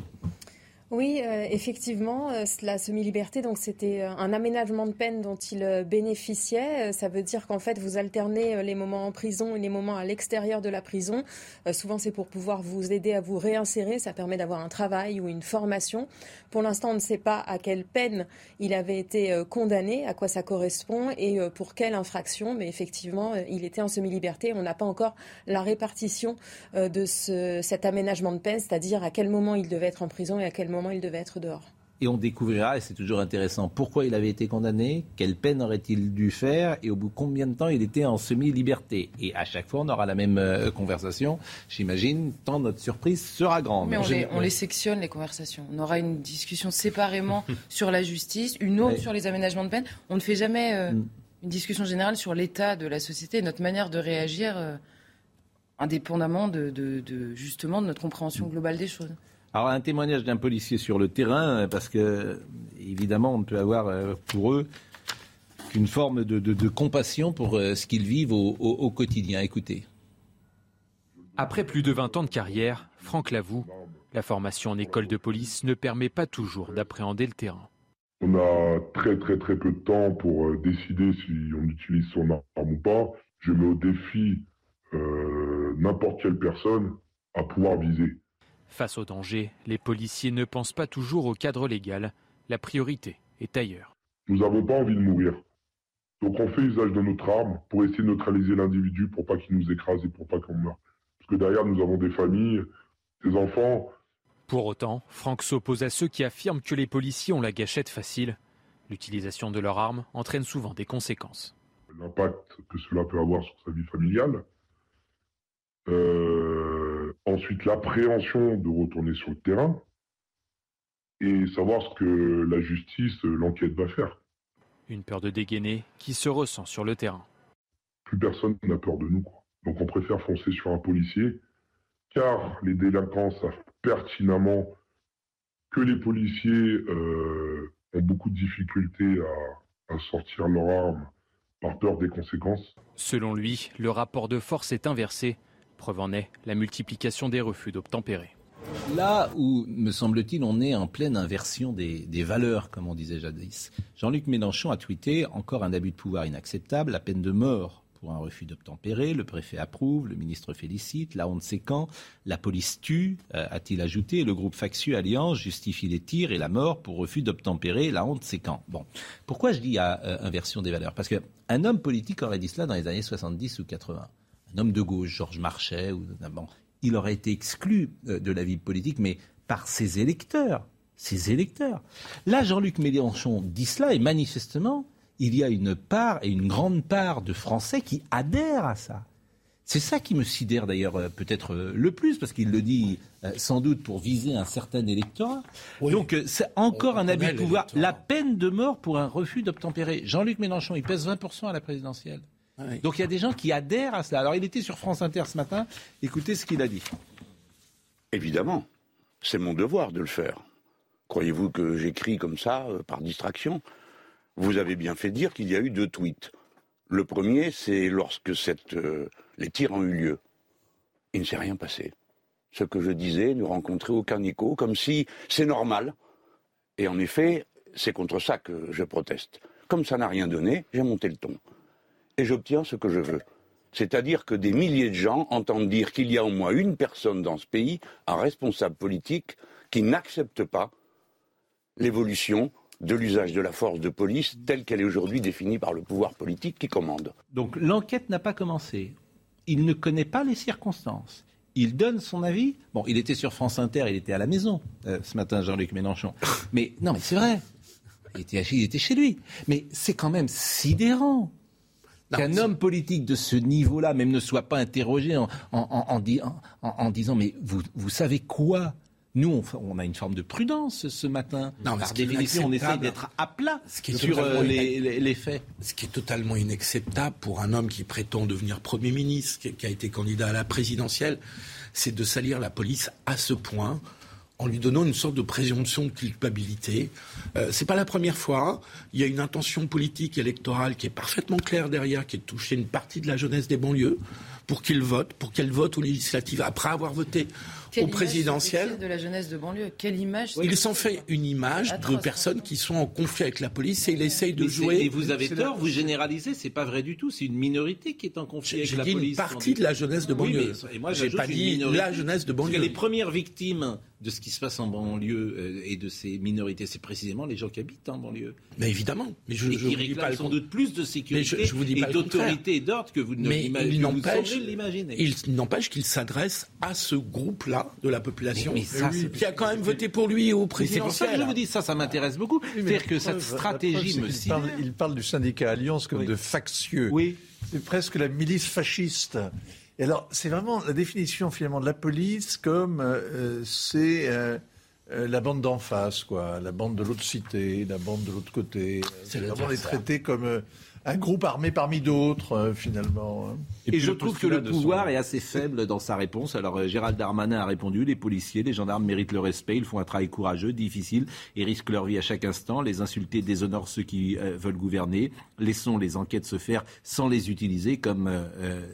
Oui, euh, effectivement, euh, la semi-liberté, donc c'était euh, un aménagement de peine dont il bénéficiait. Ça veut dire qu'en fait, vous alternez les moments en prison et les moments à l'extérieur de la prison. souvent, c'est pour pouvoir vous aider à vous réinsérer. Ça permet d'avoir un travail ou une formation. Pour l'instant, on ne sait pas à quelle peine il avait été condamné, à quoi ça correspond et pour quelle infraction. Mais effectivement, il était en semi-liberté. On n'a pas encore la répartition de ce, cet aménagement de peine, c'est-à-dire à quel moment il devait être en prison et à quel moment il devait être dehors. Et on découvrira, et c'est toujours intéressant, pourquoi il avait été condamné, quelle peine aurait-il dû faire, et au bout de combien de temps il était en semi-liberté. Et à chaque fois, on aura la même euh, conversation, j'imagine, tant notre surprise sera grande. Mais on, les, sectionne, les conversations. On aura une discussion séparément sur la justice, une autre sur les aménagements de peine. On ne fait jamais euh, mm. une discussion générale sur l'état de la société, notre manière de réagir, euh, indépendamment de, justement de notre compréhension globale des choses. Alors un témoignage d'un policier sur le terrain, parce que évidemment on ne peut avoir euh, pour eux qu'une forme de, compassion pour euh, ce qu'ils vivent au, quotidien. Écoutez. Après plus de 20 ans de carrière, Franck l'avoue, la formation en école de police ne permet pas toujours d'appréhender le terrain. On a très très très peu de temps pour euh, décider si on utilise son arme ou pas. Je mets au défi n'importe quelle personne à pouvoir viser. Face au danger, les policiers ne pensent pas toujours au cadre légal. La priorité est ailleurs. Nous n'avons pas envie de mourir. Donc on fait usage de notre arme pour essayer de neutraliser l'individu pour pas qu'il nous écrase et pour pas qu'on meure. Parce que derrière, nous avons des familles, des enfants. Pour autant, Franck s'oppose à ceux qui affirment que les policiers ont la gâchette facile. L'utilisation de leur arme entraîne souvent des conséquences. L'impact que cela peut avoir sur sa vie familiale. Euh ensuite l'appréhension de retourner sur le terrain et savoir ce que la justice, l'enquête va faire. Une peur de dégainer qui se ressent sur le terrain. Plus personne n'a peur de nous. Donc on préfère foncer sur un policier, car les délinquants savent pertinemment que les policiers euh, ont beaucoup de difficultés à, à sortir leurs armes par peur des conséquences. Selon lui, le rapport de force est inversé. Preuve en est la multiplication des refus d'obtempérer. Là où, me semble-t-il, on est en pleine inversion des, valeurs, comme on disait jadis. Jean-Luc Mélenchon a tweeté encore un abus de pouvoir inacceptable, la peine de mort pour un refus d'obtempérer. Le préfet approuve, le ministre félicite, là on ne sait quand. La police tue, euh, a-t-il ajouté. Le groupe Factieux Alliance justifie les tirs et la mort pour refus d'obtempérer, là on ne sait quand. Bon, pourquoi je dis euh, inversion des valeurs? Parce qu'un homme politique aurait dit cela dans les années 70 ou 80. Un homme de gauche, Georges Marchais, ou, bon, il aurait été exclu euh, de la vie politique, mais par ses électeurs. Ses électeurs. Là, Jean-Luc Mélenchon dit cela et manifestement, il y a une part et une grande part de Français qui adhèrent à ça. C'est ça qui me sidère d'ailleurs euh, peut-être euh, le plus, parce qu'il le dit sans doute pour viser un certain électorat. Donc c'est encore un abus de pouvoir. La peine de mort pour un refus d'obtempérer. Jean-Luc Mélenchon, il pèse 20% à la présidentielle. Donc il y a des gens qui adhèrent à cela. Alors il était sur France Inter ce matin. Écoutez ce qu'il a dit. Évidemment, c'est mon devoir de le faire. Croyez-vous que j'écris comme ça, euh, par distraction? Vous avez bien fait dire qu'il y a eu deux tweets. Le premier, c'est lorsque euh, les tirs ont eu lieu. Il ne s'est rien passé. Ce que je disais ne rencontrait aucun écho, comme si c'est normal. Et en effet, c'est contre ça que je proteste. Comme ça n'a rien donné, j'ai monté le ton et j'obtiens ce que je veux. C'est-à-dire que des milliers de gens entendent dire qu'il y a au moins une personne dans ce pays, un responsable politique, qui n'accepte pas l'évolution de l'usage de la force de police telle qu'elle est aujourd'hui définie par le pouvoir politique qui commande. Donc l'enquête n'a pas commencé. Il ne connaît pas les circonstances. Il donne son avis. Bon, il était sur France Inter, il était à la maison euh, ce matin, Jean-Luc Mélenchon. Mais non, mais c'est vrai. Il était, il était chez lui. Mais c'est quand même sidérant qu'un homme politique de ce niveau-là même ne soit pas interrogé en, en, disant mais vous, vous savez quoi? Nous, on, a une forme de prudence ce matin. Non, Par définition, on essaye d'être à plat sur euh, les, faits. Ce qui est totalement inacceptable pour un homme qui prétend devenir Premier ministre, qui a été candidat à la présidentielle, c'est de salir la police à ce point en lui donnant une sorte de présomption de culpabilité. Euh, c'est pas la première fois. Il y a une intention politique électorale qui est parfaitement claire derrière, qui est de toucher une partie de la jeunesse des banlieues pour qu'ils votent, pour qu'elle vote aux législatives après avoir voté au présidentiel. de la jeunesse de banlieue. Quelle image Il s'en fait une image de personnes qui sont en conflit avec la police et il essaye de jouer. Et vous avez tort, vous généralisez, c'est pas vrai du tout. C'est une minorité qui est en conflit avec la police. J'ai dit une partie de la jeunesse de banlieue. et moi, j'ai pas dit la jeunesse de banlieue. les premières victimes de ce qui se passe en banlieue euh, et de ces minorités, c'est précisément les gens qui habitent en banlieue. Mais évidemment. Mais je, et je qui réclament sans doute plus de sécurité et d'autorité et d'ordre que vous ne l'imaginez. Il n'empêche qu'il s'adresse à ce groupe-là de la population qui a quand même voté pour lui au présidentiel. C'est pour ça que je vous dis ça, ça m'intéresse beaucoup. C'est-à-dire que cette stratégie me il parle, il parle du syndicat Alliance comme de factieux. Oui. C'est presque la milice fasciste. Et alors, c'est vraiment la définition finalement de la police comme euh, c'est euh, euh, la bande d'en face, quoi, la bande de l'autre cité, la bande de l'autre côté. C'est vraiment les traiter comme un groupe armé parmi d'autres, euh, finalement. Hein. Et, je trouve que le pouvoir est assez faible dans sa réponse. Alors, euh, Gérald Darmanin a répondu les policiers, les gendarmes méritent le respect, ils font un travail courageux, difficile et risquent leur vie à chaque instant. Les insultés déshonorent ceux qui euh, veulent gouverner. Laissons les enquêtes se faire sans les utiliser comme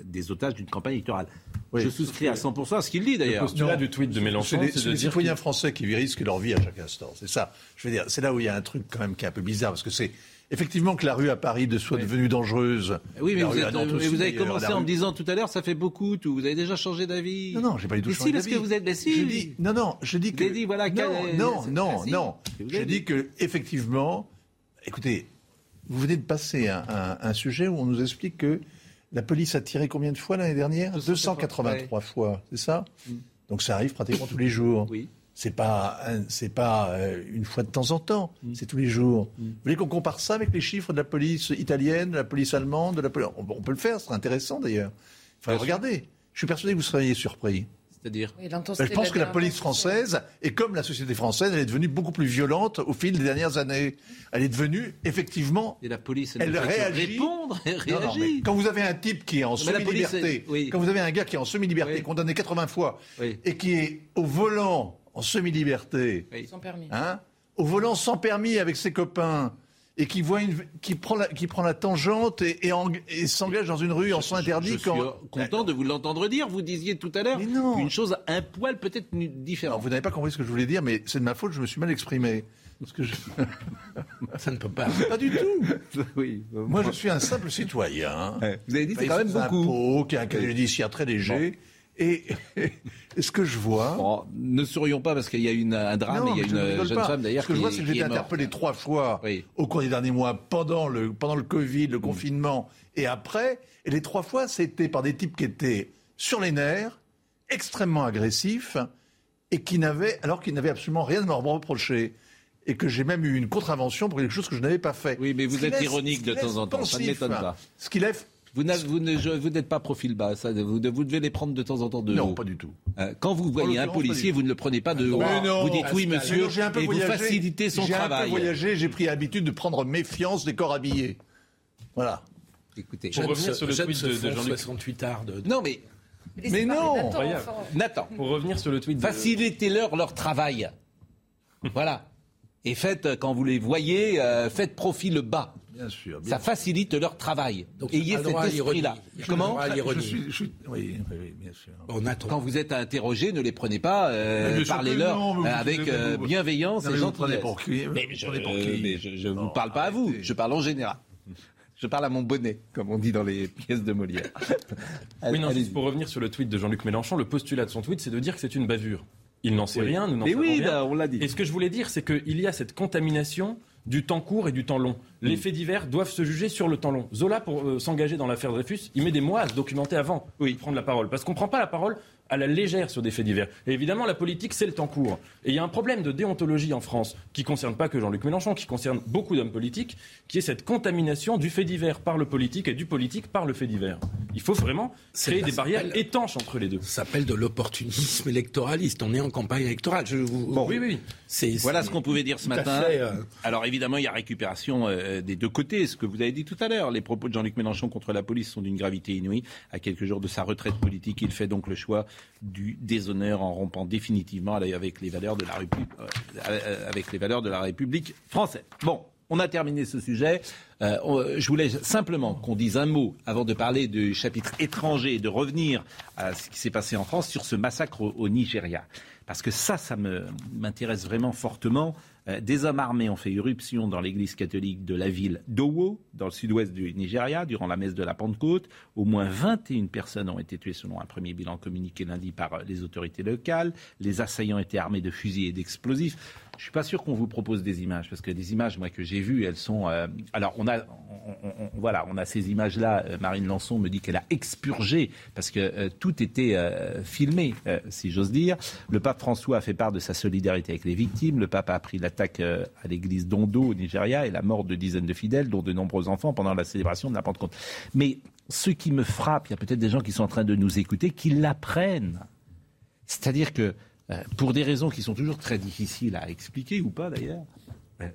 des otages d'une campagne électorale. je souscris à 100% à ce qu'il dit d'ailleurs. Le postulat du tweet de Mélenchon, c'est les citoyens français qui risquent leur vie à chaque instant. C'est ça. Je veux dire, c'est là où il y a un truc quand même qui est un peu bizarre parce que c'est Effectivement que la rue à Paris de soit devenue dangereuse. Oui, mais, vous, avez commencé en me disant tout à l'heure, ça fait beaucoup, tout. Vous avez déjà changé d'avis. Non, non, j'ai pas du tout changé d'avis. Si, parce que vous êtes. si. non, non, je dis que. Dit, voilà, non, non, non, non. Je dis que effectivement, écoutez, vous venez de passer un, un, sujet où on nous explique que la police a tiré combien de fois l'année dernière? 283 fois, c'est ça? Mm. Donc ça arrive pratiquement tous les jours. Oui c'est pas c'est pas euh, une fois de temps en temps, mm. c'est tous les jours. Mm. Vous voulez qu'on compare ça avec les chiffres de la police italienne, de la police allemande, de la on, peut le faire, ce serait intéressant d'ailleurs. Il faudrait regarder. Je suis persuadé que vous seriez surpris. C'est-à-dire ben, Je pense que la police française, et comme la société française, elle est devenue beaucoup plus violente au fil des dernières années. Elle est devenue, effectivement... Et la police, elle, réagit. Répondre, elle réagit. quand vous avez un type qui est en semi-liberté, quand vous avez un gars qui est en semi-liberté, condamné 80 fois, et qui est au volant en semi-liberté... Sans permis. Hein, au volant sans permis avec ses copains et qui, voit une, qui, prend, la, qui prend la tangente et, et, s'engage dans une rue en sens interdit. Je suis content de vous l'entendre dire. Vous disiez tout à l'heure une chose un poil peut-être différente. vous n'avez pas compris ce que je voulais dire, mais c'est de ma faute, je me suis mal exprimé. Parce que je... Ça ne peut pas. Pas du tout. oui. Moi, je suis un simple citoyen. Vous avez dit c'est quand même beaucoup. qui a un casier judiciaire très léger. Et, ce que je vois. ne sourions pas parce qu'il y a une, un drame, il y a une jeune femme d'ailleurs. Ce que je vois, c'est que j'ai été interpellé trois fois au cours des derniers mois, pendant le, pendant le Covid, le confinement et après. Et les trois fois, c'était par des types qui étaient sur les nerfs, extrêmement agressifs, et qui n'avaient, alors qu'ils n'avaient absolument rien à me reprocher et que j'ai même eu une contravention pour quelque chose que je n'avais pas fait. Oui, mais vous êtes ironique de temps en temps, ça ne m'étonne pas. Ce qui lève vous n'êtes pas profil bas, ça, vous, devez les prendre de temps en temps de Non, pas du tout. Euh, quand vous voyez un policier, vous ne le prenez pas de haut. Vous dites oui, monsieur, et vous facilitez son travail. J'ai un peu voyagé, j'ai pris l'habitude de prendre méfiance des corps habillés. Voilà. Écoutez, pour revenir sur le tweet de, Jean-Luc 68 tard de... Non, mais... Mais, non Nathan, Pour revenir sur le tweet de... Facilitez-leur leur travail. voilà. Et faites, quand vous les voyez, euh, faites profil bas. Bien sûr. ça facilite leur travail. Donc, Ayez cet esprit-là. Comment Oui, bien sûr. Quand vous êtes interrogé, ne les prenez pas, euh, parlez-leur avec euh, bienveillance et gentillesse. Pour qui mais je ne vous parle pas à vous, je parle en général. Je parle à mon bonnet, comme on dit dans les pièces de Molière. oui, non, pour revenir sur le tweet de Jean-Luc Mélenchon, le postulat de son tweet, c'est de dire que c'est une bavure. Il n'en sait rien, nous n'en savons oui, rien. on l'a dit. Et ce que je voulais dire, c'est qu'il y a cette contamination du temps court et du temps long. Les faits divers doivent se juger sur le temps long. Zola, pour euh, s'engager dans l'affaire Dreyfus, il met des mois à se documenter avant oui. de prendre la parole. Parce qu'on ne prend pas la parole à la légère sur des faits divers. Et évidemment, la politique, c'est le temps court. Et il y a un problème de déontologie en France qui ne concerne pas que Jean-Luc Mélenchon, qui concerne beaucoup d'hommes politiques, qui est cette contamination du fait divers par le politique et du politique par le fait divers. Il faut vraiment créer des barrières étanches entre les deux. Ça s'appelle de l'opportunisme électoraliste. On est en campagne électorale. bon, oui, oui. Voilà ce qu'on pouvait dire ce matin. Euh, Alors évidemment, il y a récupération euh, des deux côtés. Ce que vous avez dit tout à l'heure, les propos de Jean-Luc Mélenchon contre la police sont d'une gravité inouïe. À quelques jours de sa retraite politique, il fait donc le choix du déshonneur en rompant définitivement avec les valeurs de la République, euh, avec les valeurs de la République française. Bon, on a terminé ce sujet. Euh, je voulais simplement qu'on dise un mot avant de parler du chapitre étranger et de revenir à ce qui s'est passé en France sur ce massacre au Nigeria. Parce que ça, ça m'intéresse vraiment fortement. Euh, des hommes armés ont fait irruption dans l'église catholique de la ville d'Owo, dans le sud-ouest du Nigeria, durant la messe de la Pentecôte. Au moins 21 personnes ont été tuées selon un premier bilan communiqué lundi par les autorités locales. Les assaillants étaient armés de fusils et d'explosifs. Je suis pas sûr qu'on vous propose des images parce que des images, moi que j'ai vues, elles sont. Euh, alors on a, voilà, on a ces images-là. Euh, Marine Lançon me dit qu'elle a expurgé parce que euh, tout était filmé, si j'ose dire. Le pape François a fait part de sa solidarité avec les victimes. Le pape a appris l'attaque à l'église d'Ondo au Nigeria et la mort de dizaines de fidèles, dont de nombreux enfants pendant la célébration de la Pentecôte. Mais ce qui me frappe, il y a peut-être des gens qui sont en train de nous écouter, qui l'apprennent. C'est-à-dire que pour des raisons qui sont toujours très difficiles à expliquer, ou pas d'ailleurs, euh,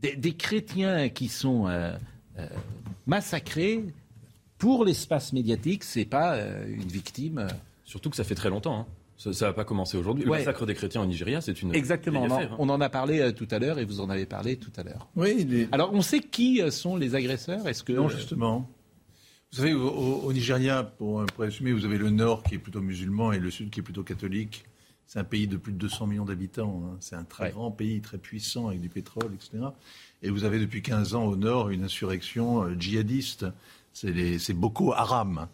des, chrétiens qui sont euh, massacrés pour l'espace médiatique, c'est pas une victime. Surtout que ça fait très longtemps. Hein. Ça n'a pas commencé aujourd'hui. Le massacre des chrétiens au Nigeria, c'est une. Exactement. Hein. On, en, a parlé tout à l'heure et vous en avez parlé tout à l'heure. Oui. Alors, on sait qui sont les agresseurs? Est-ce que non, justement. Vous savez, au, Nigeria, pour, pour résumer, vous avez le nord qui est plutôt musulman et le sud qui est plutôt catholique. C'est un pays de plus de 200 millions d'habitants. Hein. C'est un très grand pays, très puissant, avec du pétrole, etc. Et vous avez depuis 15 ans au nord une insurrection euh, djihadiste. C'est Boko Haram.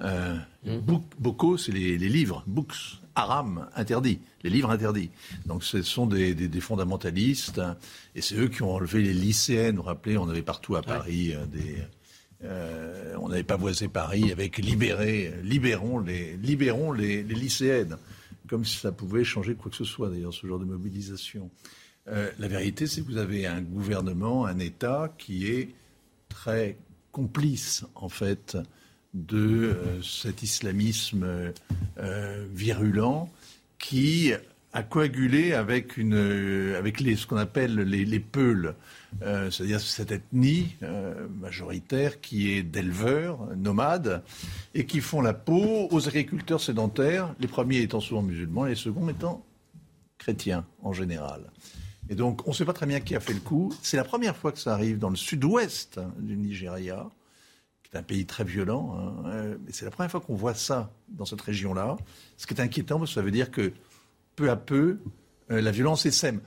Euh, mmh. Boko, c'est les, livres. Books. Haram, interdit. Les livres interdits. Donc ce sont des, fondamentalistes. et c'est eux qui ont enlevé les lycéennes. Vous vous rappelez, on avait partout à Paris euh, des euh, on n'avait pas voisé Paris avec libérer, libérons les, libérons les, lycéennes, comme si ça pouvait changer quoi que ce soit d'ailleurs, ce genre de mobilisation. Euh, la vérité, c'est que vous avez un gouvernement, un État qui est très complice en fait de cet islamisme virulent qui a coagulé avec, une, avec les, ce qu'on appelle les, les euh, c'est-à-dire cette ethnie euh, majoritaire qui est d'éleveurs, nomades, et qui font la peau aux agriculteurs sédentaires, les premiers étant souvent musulmans, les seconds étant chrétiens en général. Et donc, on ne sait pas très bien qui a fait le coup. C'est la première fois que ça arrive dans le sud-ouest du Nigeria, qui est un pays très violent. Hein, euh, c'est la première fois qu'on voit ça dans cette région-là. Ce qui est inquiétant, parce que ça veut dire que peu à peu, la violence essaime.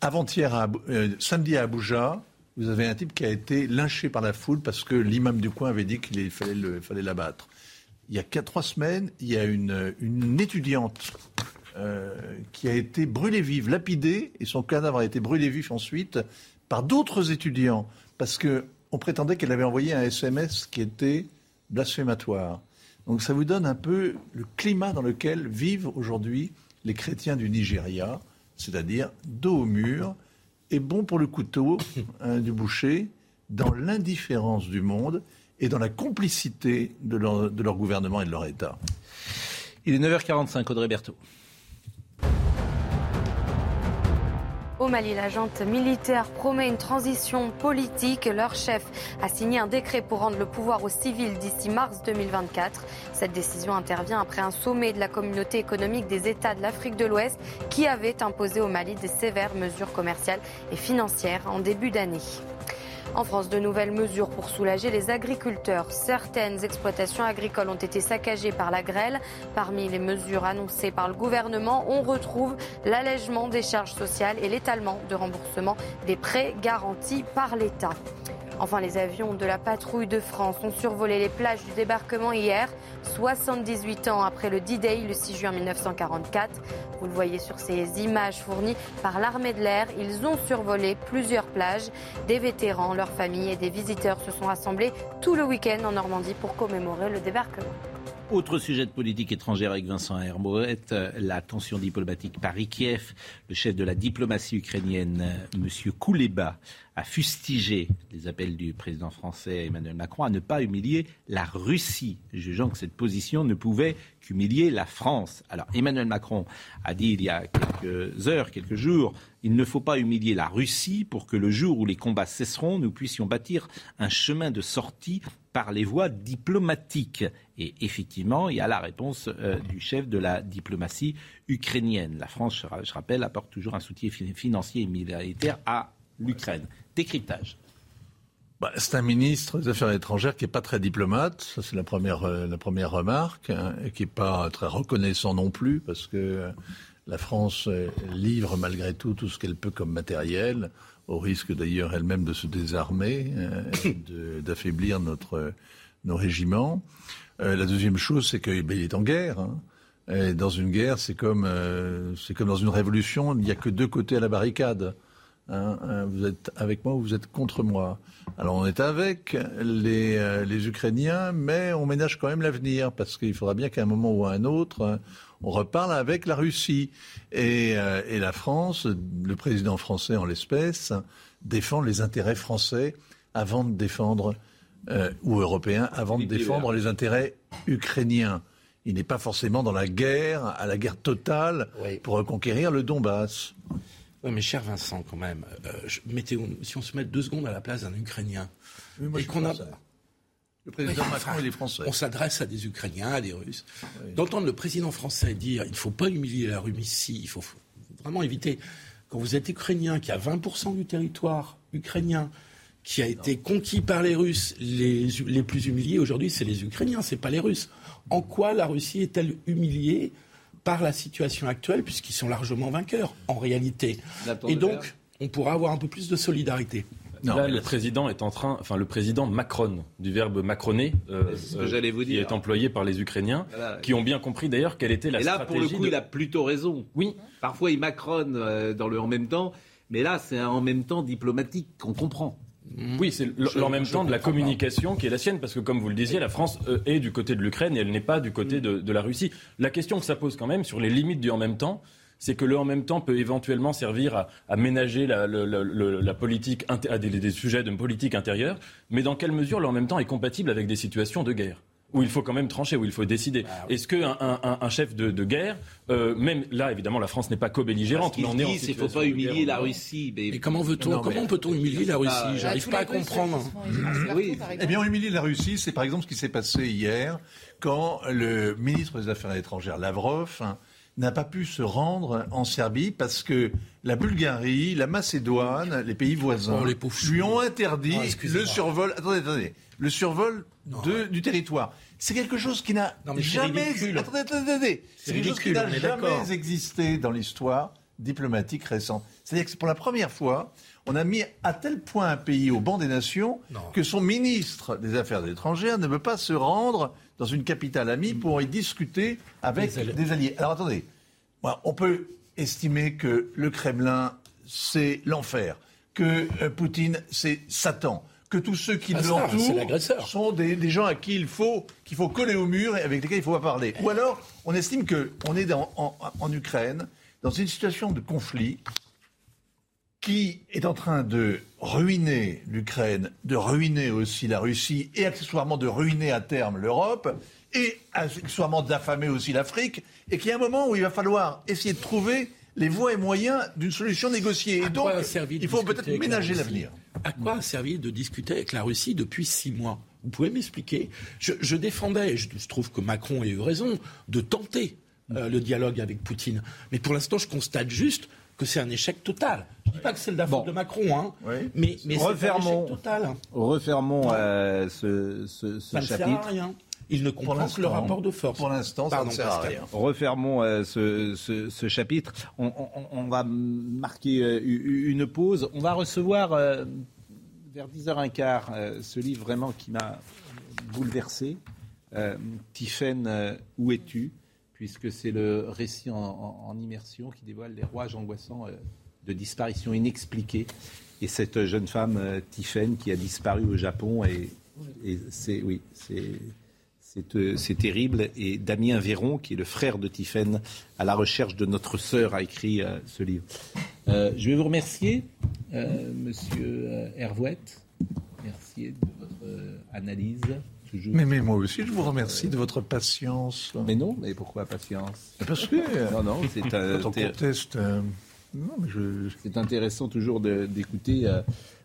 Avant-hier, euh, samedi à Abuja, vous avez un type qui a été lynché par la foule parce que l'imam du coin avait dit qu'il fallait, fallait l'abattre. Il y a quatre, trois semaines, il y a une, étudiante euh, qui a été brûlée vive, lapidée, et son cadavre a été brûlé vif ensuite par d'autres étudiants parce qu'on prétendait qu'elle avait envoyé un SMS qui était blasphématoire. Donc ça vous donne un peu le climat dans lequel vivent aujourd'hui les chrétiens du Nigeria c'est-à-dire dos au mur, et bon pour le couteau hein, du boucher, dans l'indifférence du monde et dans la complicité de leur, de leur gouvernement et de leur État. Il est 9h45, Audrey Berthaud. Au Mali, la junte militaire promet une transition politique. Leur chef a signé un décret pour rendre le pouvoir aux civils d'ici mars 2024. Cette décision intervient après un sommet de la communauté économique des États de l'Afrique de l'Ouest qui avait imposé au Mali des sévères mesures commerciales et financières en début d'année. En France, de nouvelles mesures pour soulager les agriculteurs. Certaines exploitations agricoles ont été saccagées par la grêle. Parmi les mesures annoncées par le gouvernement, on retrouve l'allègement des charges sociales et l'étalement de remboursement des prêts garantis par l'État. Enfin, les avions de la patrouille de France ont survolé les plages du débarquement hier, 78 ans après le D-Day le 6 juin 1944. Vous le voyez sur ces images fournies par l'armée de l'air. Ils ont survolé plusieurs plages. Des vétérans, leurs familles et des visiteurs se sont rassemblés tout le week-end en Normandie pour commémorer le débarquement. Autre sujet de politique étrangère avec Vincent Hermouet, la tension diplomatique Paris-Kiev. Le chef de la diplomatie ukrainienne, M. Kouleba, a fustigé les appels du président français Emmanuel Macron à ne pas humilier la Russie, jugeant que cette position ne pouvait qu'humilier la France. Alors Emmanuel Macron a dit il y a quelques heures, quelques jours, il ne faut pas humilier la Russie pour que le jour où les combats cesseront, nous puissions bâtir un chemin de sortie par les voies diplomatiques. Et effectivement, il y a la réponse euh, du chef de la diplomatie ukrainienne. La France, je rappelle, apporte toujours un soutien financier et militaire à l'Ukraine. Décryptage. Bah, c'est un ministre des Affaires étrangères qui n'est pas très diplomate, ça c'est la première, euh, la première remarque, hein, et qui n'est pas très reconnaissant non plus, parce que euh, la France livre malgré tout tout ce qu'elle peut comme matériel au risque d'ailleurs elle-même de se désarmer, euh, d'affaiblir notre nos régiments. Euh, la deuxième chose, c'est qu'il ben, est en guerre. Hein. Et dans une guerre, c'est comme euh, c'est comme dans une révolution, il n'y a que deux côtés à la barricade. Hein. Hein, vous êtes avec moi ou vous êtes contre moi. Alors on est avec les, les Ukrainiens, mais on ménage quand même l'avenir parce qu'il faudra bien qu'à un moment ou à un autre, on reparle avec la Russie. Et, euh, et la France, le président français en l'espèce, défend les intérêts français avant de défendre, euh, ou européens, avant de défendre les intérêts ukrainiens. Il n'est pas forcément dans la guerre, à la guerre totale, pour reconquérir le Donbass. Oui, mais cher Vincent, quand même, euh, mettez, si on se met deux secondes à la place d'un Ukrainien, et qu'on a, le président Macron et les Français. On s'adresse à des Ukrainiens, à des Russes. D'entendre le président français dire il ne faut pas humilier la Russie, il faut vraiment éviter. Quand vous êtes Ukrainien, qui a 20% du territoire ukrainien, qui a été conquis par les Russes, les, les plus humiliés aujourd'hui, c'est les Ukrainiens, c'est pas les Russes. En quoi la Russie est-elle humiliée par la situation actuelle, puisqu'ils sont largement vainqueurs, en réalité? Et donc, on pourra avoir un peu plus de solidarité. Là, le président est en train, enfin le président Macron, du verbe macroner, euh, vous qui est employé par les Ukrainiens, qui ont bien compris d'ailleurs quelle était la Et là, pour le coup, il a plutôt raison. Oui. Parfois, il macronne euh, dans le en même temps, mais là, c'est un en même temps diplomatique qu'on comprend. Oui, c'est en même temps de la communication qui est la sienne, parce que comme vous le disiez, la France euh, est du côté de l'Ukraine et elle n'est pas du côté de, de, la Russie. La question que ça pose quand même sur les limites du en même temps, c'est que le en même temps peut éventuellement servir à, ménager la, politique, à des, sujets de politique intérieure, mais dans quelle mesure le en même temps est compatible avec des situations de guerre où il faut quand même trancher, où il faut décider. Bah Est-ce qu'un un, chef de, guerre, euh, même là, évidemment, la France n'est pas co-belligérante, mais on est Il ne faut pas humilier la Russie. Mais, comment veut-on, comment peut-on humilier la Russie? J'arrive pas à comprendre. Oui. Eh bien, humilier la Russie, c'est par exemple ce qui s'est passé hier quand le ministre des Affaires étrangères, Lavrov, hein, n'a pas pu se rendre en Serbie parce que la Bulgarie, la Macédoine, les pays voisins oh, lui ont interdit le survol. Attendez, attendez, le survol du territoire. C'est quelque chose qui n'a jamais. Attendez, attendez, C'est quelque chose qui n'a jamais existé dans l'histoire diplomatique récente. C'est-à-dire que c'est pour la première fois, on a mis à tel point un pays au banc des nations que son ministre des Affaires étrangères ne veut pas se rendre dans une capitale amie pour y discuter avec des alliés. Alors attendez, on peut estimer que le Kremlin, c'est l'enfer, que euh, Poutine, c'est Satan, que tous ceux qui ah, l'entourent sont des, gens à qui il faut, qu'il faut coller au mur et avec lesquels il ne faut pas parler. Ou alors, on estime qu'on est en Ukraine, dans une situation de conflit qui est en train de ruiner l'Ukraine, de ruiner aussi la Russie et accessoirement de ruiner à terme l'Europe et accessoirement d'affamer aussi l'Afrique et qu'il y a un moment où il va falloir essayer de trouver les voies et moyens d'une solution négociée. et donc, il faut peut-être ménager l'avenir. À quoi a servi de discuter avec la Russie depuis six mois? Vous pouvez m'expliquer? Je, défendais, je, je trouve que Macron a eu raison, de tenter euh, le dialogue avec Poutine. Mais pour l'instant, je constate juste que c'est un échec total. Je ne dis pas que c'est le bon. de Macron, hein, mais, mais c'est un échec total. Refermons euh, ce, ce, ce ça chapitre. Ne sert à rien. Il ne comprend que le rapport de force. Pour l'instant, ça ne sert à rien. Refermons euh, ce, ce, chapitre. On, on, on, va marquer euh, une pause. On va recevoir euh, vers 10h15 ce livre vraiment qui m'a bouleversé. Tiffaine, où es-tu? Puisque c'est le récit en, immersion qui dévoile les rouages angoissants euh, de disparition inexpliquée. Et cette jeune femme, euh, Tiffaine, qui a disparu au Japon, et, c'est oui, euh, c'est terrible. Et Damien Véron, qui est le frère de Tiffaine, à la recherche de notre sœur, a écrit ce livre. je vais vous remercier, Monsieur Hervouette. Merci de votre analyse. Mais, mais, moi aussi, je vous remercie de votre patience. Mais non, mais pourquoi patience? Parce que. non, non, c'est un. conteste. Euh, c'est intéressant toujours d'écouter euh,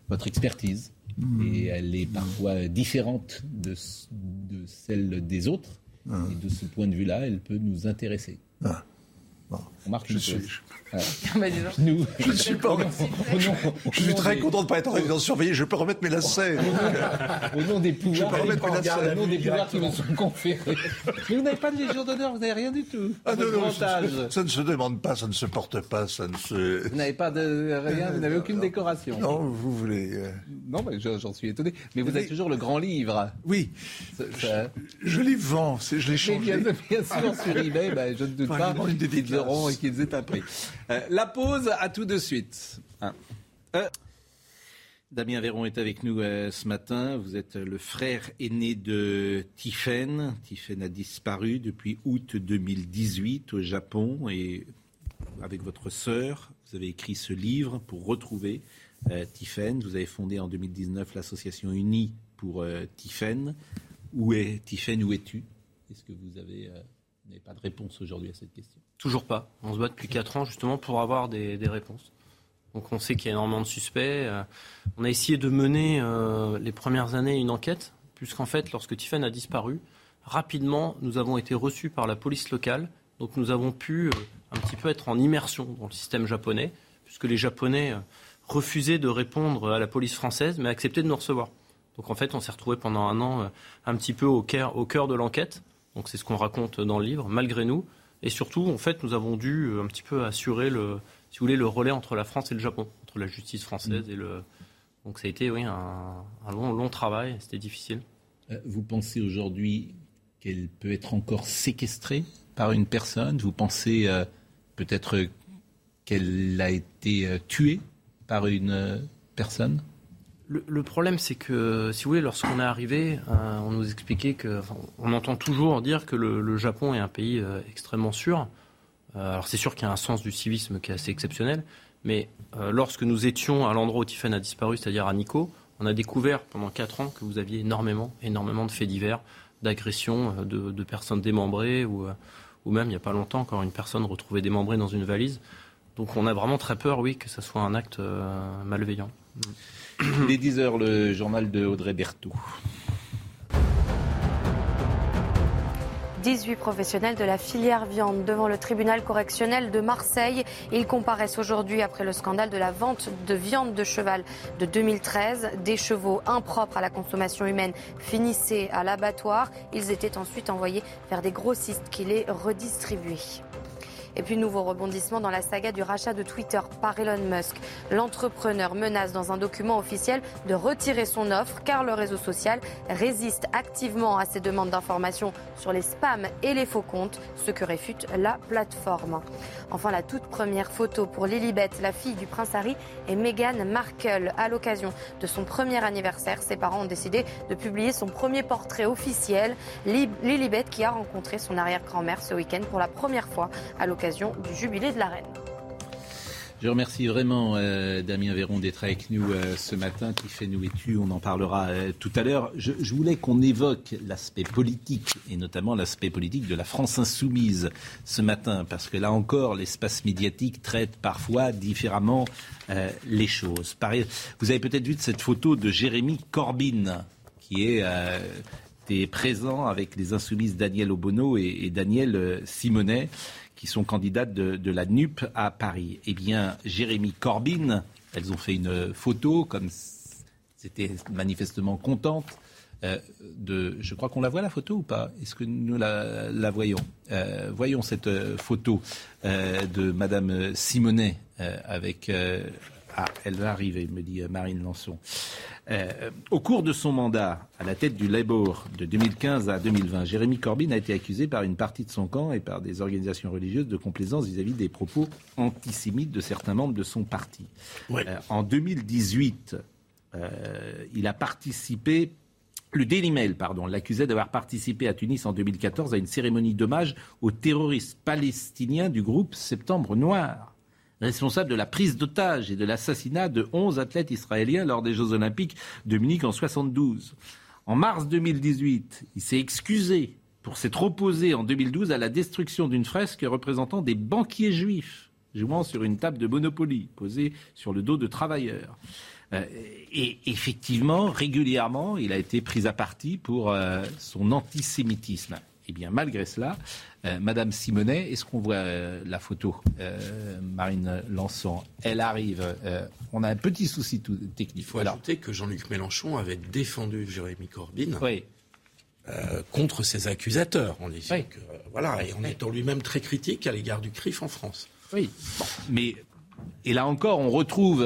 votre expertise. Hmm. Et elle est parfois différente de, de celle des autres. Ah. Et de ce point de vue-là, elle peut nous intéresser. Ah. On marque je suis, bah, Nous, je ne suis pas. je suis très content de ne pas être en résidence surveillée. Je peux remettre mes lacets. Au nom, des pouvoirs, je peux remettre mes lacets. Au nom des pouvoirs qui nous sont conférés. Mais vous n'avez pas de légion d'honneur, vous n'avez rien du tout. Ah non, non, ça, ça, ne se demande pas, ça ne se porte pas, ça ne se. Vous n'avez pas de rien, vous n'avez aucune décoration. Non, vous voulez. Euh, non, mais j'en suis étonné. Mais vous avez toujours le grand livre. Oui. Je, les vends, je les change. Bien, bien, sûr, sur eBay, ben, je ne doute pas qu'ils auront qu'ils aient appris. Euh, la pause, à tout de suite. Ah. Euh, Damien Véron est avec nous euh, ce matin. Vous êtes le frère aîné de Tiffen. Tiffen a disparu depuis août 2018 au Japon et avec votre sœur, vous avez écrit ce livre pour retrouver Tiffen. Vous avez fondé en 2019 l'association Unie pour Tiffen. Où est Tiffen Où es-tu? Est-ce que vous avez n'avez pas de réponse aujourd'hui à cette question? Toujours pas. On se bat depuis 4 ans justement pour avoir des, réponses. Donc on sait qu'il y a énormément de suspects. Euh, on a essayé de mener euh, les premières années une enquête, puisqu'en fait, lorsque Tiffany a disparu, rapidement, nous avons été reçus par la police locale. Donc nous avons pu euh, un petit peu être en immersion dans le système japonais, puisque les Japonais refusaient de répondre à la police française, mais acceptaient de nous recevoir. Donc en fait, on s'est retrouvé pendant un an un petit peu au cœur, au cœur de l'enquête. Donc c'est ce qu'on raconte dans le livre, malgré nous. Et surtout, en fait, nous avons dû euh, un petit peu assurer le, si vous voulez, le relais entre la France et le Japon, entre la justice française mm. et le. Donc ça a été, oui, un, long, long travail. C'était difficile. Euh, vous pensez aujourd'hui qu'elle peut être encore séquestrée par une personne? Vous pensez euh, peut-être qu'elle a été tuée par une personne? Le, problème, c'est que, si vous voulez, lorsqu'on est arrivé, euh, on nous expliquait que, on entend toujours dire que le, Japon est un pays euh, extrêmement sûr. Euh, alors c'est sûr qu'il y a un sens du civisme qui est assez exceptionnel, mais lorsque nous étions à l'endroit où Tiffany a disparu, c'est-à-dire à Nikko, on a découvert pendant quatre ans que vous aviez énormément, énormément de faits divers, d'agression de, personnes démembrées ou, ou même, il n'y a pas longtemps, encore une personne retrouvée démembrée dans une valise. Donc on a vraiment très peur, oui, que ce soit un acte malveillant. Il est 10h, le journal de Audrey Berthaud. 18 professionnels de la filière viande devant le tribunal correctionnel de Marseille. Ils comparaissent aujourd'hui après le scandale de la vente de viande de cheval de 2013. Des chevaux impropres à la consommation humaine finissaient à l'abattoir. Ils étaient ensuite envoyés vers des grossistes qui les redistribuaient. Et puis nouveau rebondissement dans la saga du rachat de Twitter par Elon Musk. L'entrepreneur menace dans un document officiel de retirer son offre car le réseau social résiste activement à ses demandes d'informations sur les spams et les faux comptes, ce que réfute la plateforme. Enfin, la toute première photo pour Lilibet, la fille du prince Harry et Meghan Markle. À l'occasion de son premier anniversaire, ses parents ont décidé de publier son premier portrait officiel. Lilibet qui a rencontré son arrière-grand-mère ce week-end pour la première fois à l'occasion du jubilé de la reine. Je remercie vraiment euh, Damien Véron d'être avec nous euh, ce matin, qui fait nous et tu, on en parlera euh, tout à l'heure. Je, voulais qu'on évoque l'aspect politique, et notamment l'aspect politique de la France insoumise ce matin, parce que là encore, l'espace médiatique traite parfois différemment les choses. vous avez peut-être vu cette photo de Jérémy Corbyn, qui est présent avec les insoumises Daniel Obono et Daniel Simonet qui sont candidates de, la NUP à Paris. Eh bien, Jérémy Corbyn, elles ont fait une photo, comme c'était manifestement contente. Euh, de, je crois qu'on la voit la photo ou pas? Est-ce que nous la, voyons? Euh, Voyons cette euh, photo de Madame Simonet avec. Ah, elle va arriver, me dit Marine Lançon. Euh, au cours de son mandat à la tête du Labour de 2015 à 2020, Jérémy Corbyn a été accusé par une partie de son camp et par des organisations religieuses de complaisance vis-à-vis des propos antisémites de certains membres de son parti. Euh, en 2018, euh, il a participé le Daily Mail, pardon, l'accusait d'avoir participé à Tunis en 2014 à une cérémonie d'hommage aux terroristes palestiniens du groupe Septembre Noir responsable de la prise d'otages et de l'assassinat de 11 athlètes israéliens lors des Jeux Olympiques de Munich en 72. En mars 2018, il s'est excusé pour s'être opposé en 2012 à la destruction d'une fresque représentant des banquiers juifs jouant sur une table de Monopoly posée sur le dos de travailleurs. Euh, et effectivement, régulièrement, il a été pris à partie pour euh, son antisémitisme. Et eh bien, malgré cela, euh, Madame Simonet, est-ce qu'on voit euh, la photo euh, Marine Lançon, elle arrive. on a un petit souci tout, technique. Il faut ajouter que Jean-Luc Mélenchon avait défendu Jérémy Corbyn. contre ses accusateurs, en disant que, voilà, et en étant lui-même très critique à l'égard du CRIF en France. Oui, mais et là encore, on retrouve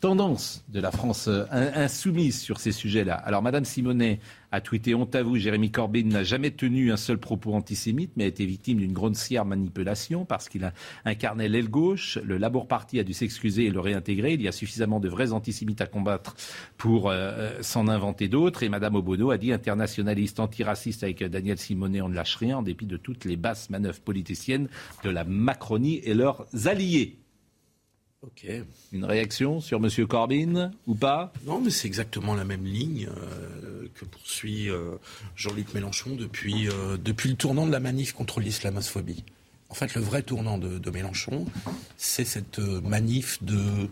tendance de la France insoumise sur ces sujets-là. Alors, Madame Simonet a tweeté Honte à vous, Jérémy Corbyn n'a jamais tenu un seul propos antisémite, mais a été victime d'une grossière manipulation parce qu'il a incarné l'aile gauche. Le Labour Party a dû s'excuser et le réintégrer. Il y a suffisamment de vrais antisémites à combattre pour euh, s'en inventer d'autres. Et Madame Obono a dit internationaliste, antiraciste avec Daniel Simonet, on ne lâche rien en dépit de toutes les basses manœuvres politiciennes de la Macronie et leurs alliés. Ok. Une réaction sur M. Corbyn ou pas? Non, mais c'est exactement la même ligne euh, que poursuit euh, Jean-Luc Mélenchon depuis, euh, depuis le tournant de la manif contre l'islamophobie. En fait, le vrai tournant de, de Mélenchon, c'est cette manif de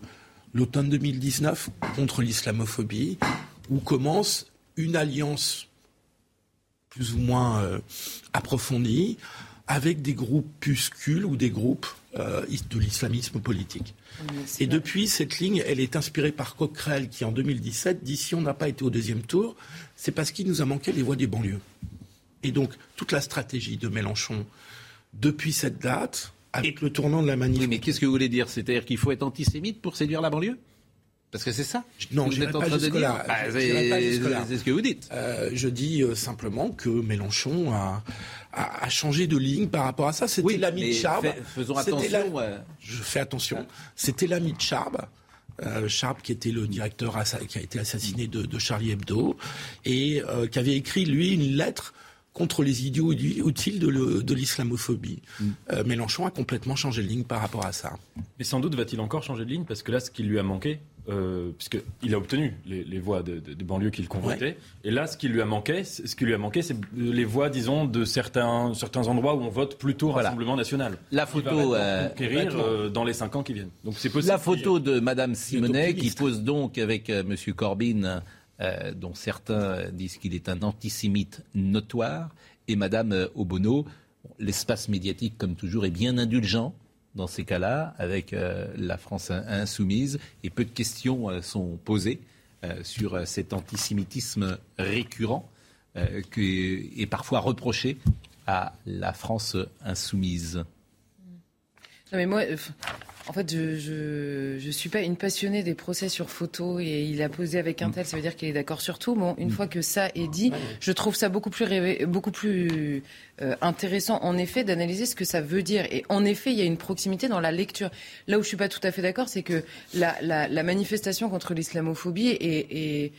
l'automne 2019 contre l'islamophobie, où commence une alliance plus ou moins approfondie avec des groupuscules ou des groupes de l'islamisme politique. Et depuis, cette ligne, elle est inspirée par Coquerel, qui en 2017 dit si on n'a pas été au deuxième tour, c'est parce qu'il nous a manqué les voix des banlieues. Et donc, toute la stratégie de Mélenchon, depuis cette date, avec le tournant de la manif. Oui, mais qu'est-ce que vous voulez dire? C'est-à-dire qu'il faut être antisémite pour séduire la banlieue? Parce que c'est ça. Non, je pas jusque-là. Bah, c'est ce que vous dites. Euh, je dis euh, simplement que Mélenchon a, a, changé de ligne par rapport à ça. C'était l'ami de Charb. faisons attention. Je fais attention. C'était l'ami de Charb. Euh, Charb, qui était le directeur qui a été assassiné de, Charlie Hebdo, et euh, qui avait écrit, lui, une lettre contre les idiots utiles de l'islamophobie. Mm. Euh, Mélenchon a complètement changé de ligne par rapport à ça. Mais sans doute va-t-il encore changer de ligne, parce que là, ce qui lui a manqué, euh, puisqu'il a obtenu les, voix de, banlieues qu'il convoitait. Et là, ce qui lui a manqué, ce qui lui a manqué, c'est les voix, disons, de certains, certains endroits où on vote plutôt Rassemblement national. La photo euh, conquérir euh, dans les cinq ans qui viennent. Donc c'est possible. La photo de Madame Simonet qui pose donc avec M. Monsieur Corbyn, dont certains disent qu'il est un antisémite notoire, et Madame Obono. L'espace médiatique, comme toujours, est bien indulgent dans ces cas-là, avec euh, la France insoumise, et peu de questions euh, sont posées euh, sur cet antisémitisme récurrent qui est parfois reproché à la France insoumise. Non mais moi, en fait, je, je, suis pas une passionnée des procès sur photo et il a posé avec un tel, ça veut dire qu'il est d'accord sur tout. Bon, une mm. fois que ça est dit, je trouve ça beaucoup plus, beaucoup plus euh, intéressant, en effet, d'analyser ce que ça veut dire. Et en effet, il y a une proximité dans la lecture. Là où je suis pas tout à fait d'accord, c'est que la, la, manifestation contre l'islamophobie est,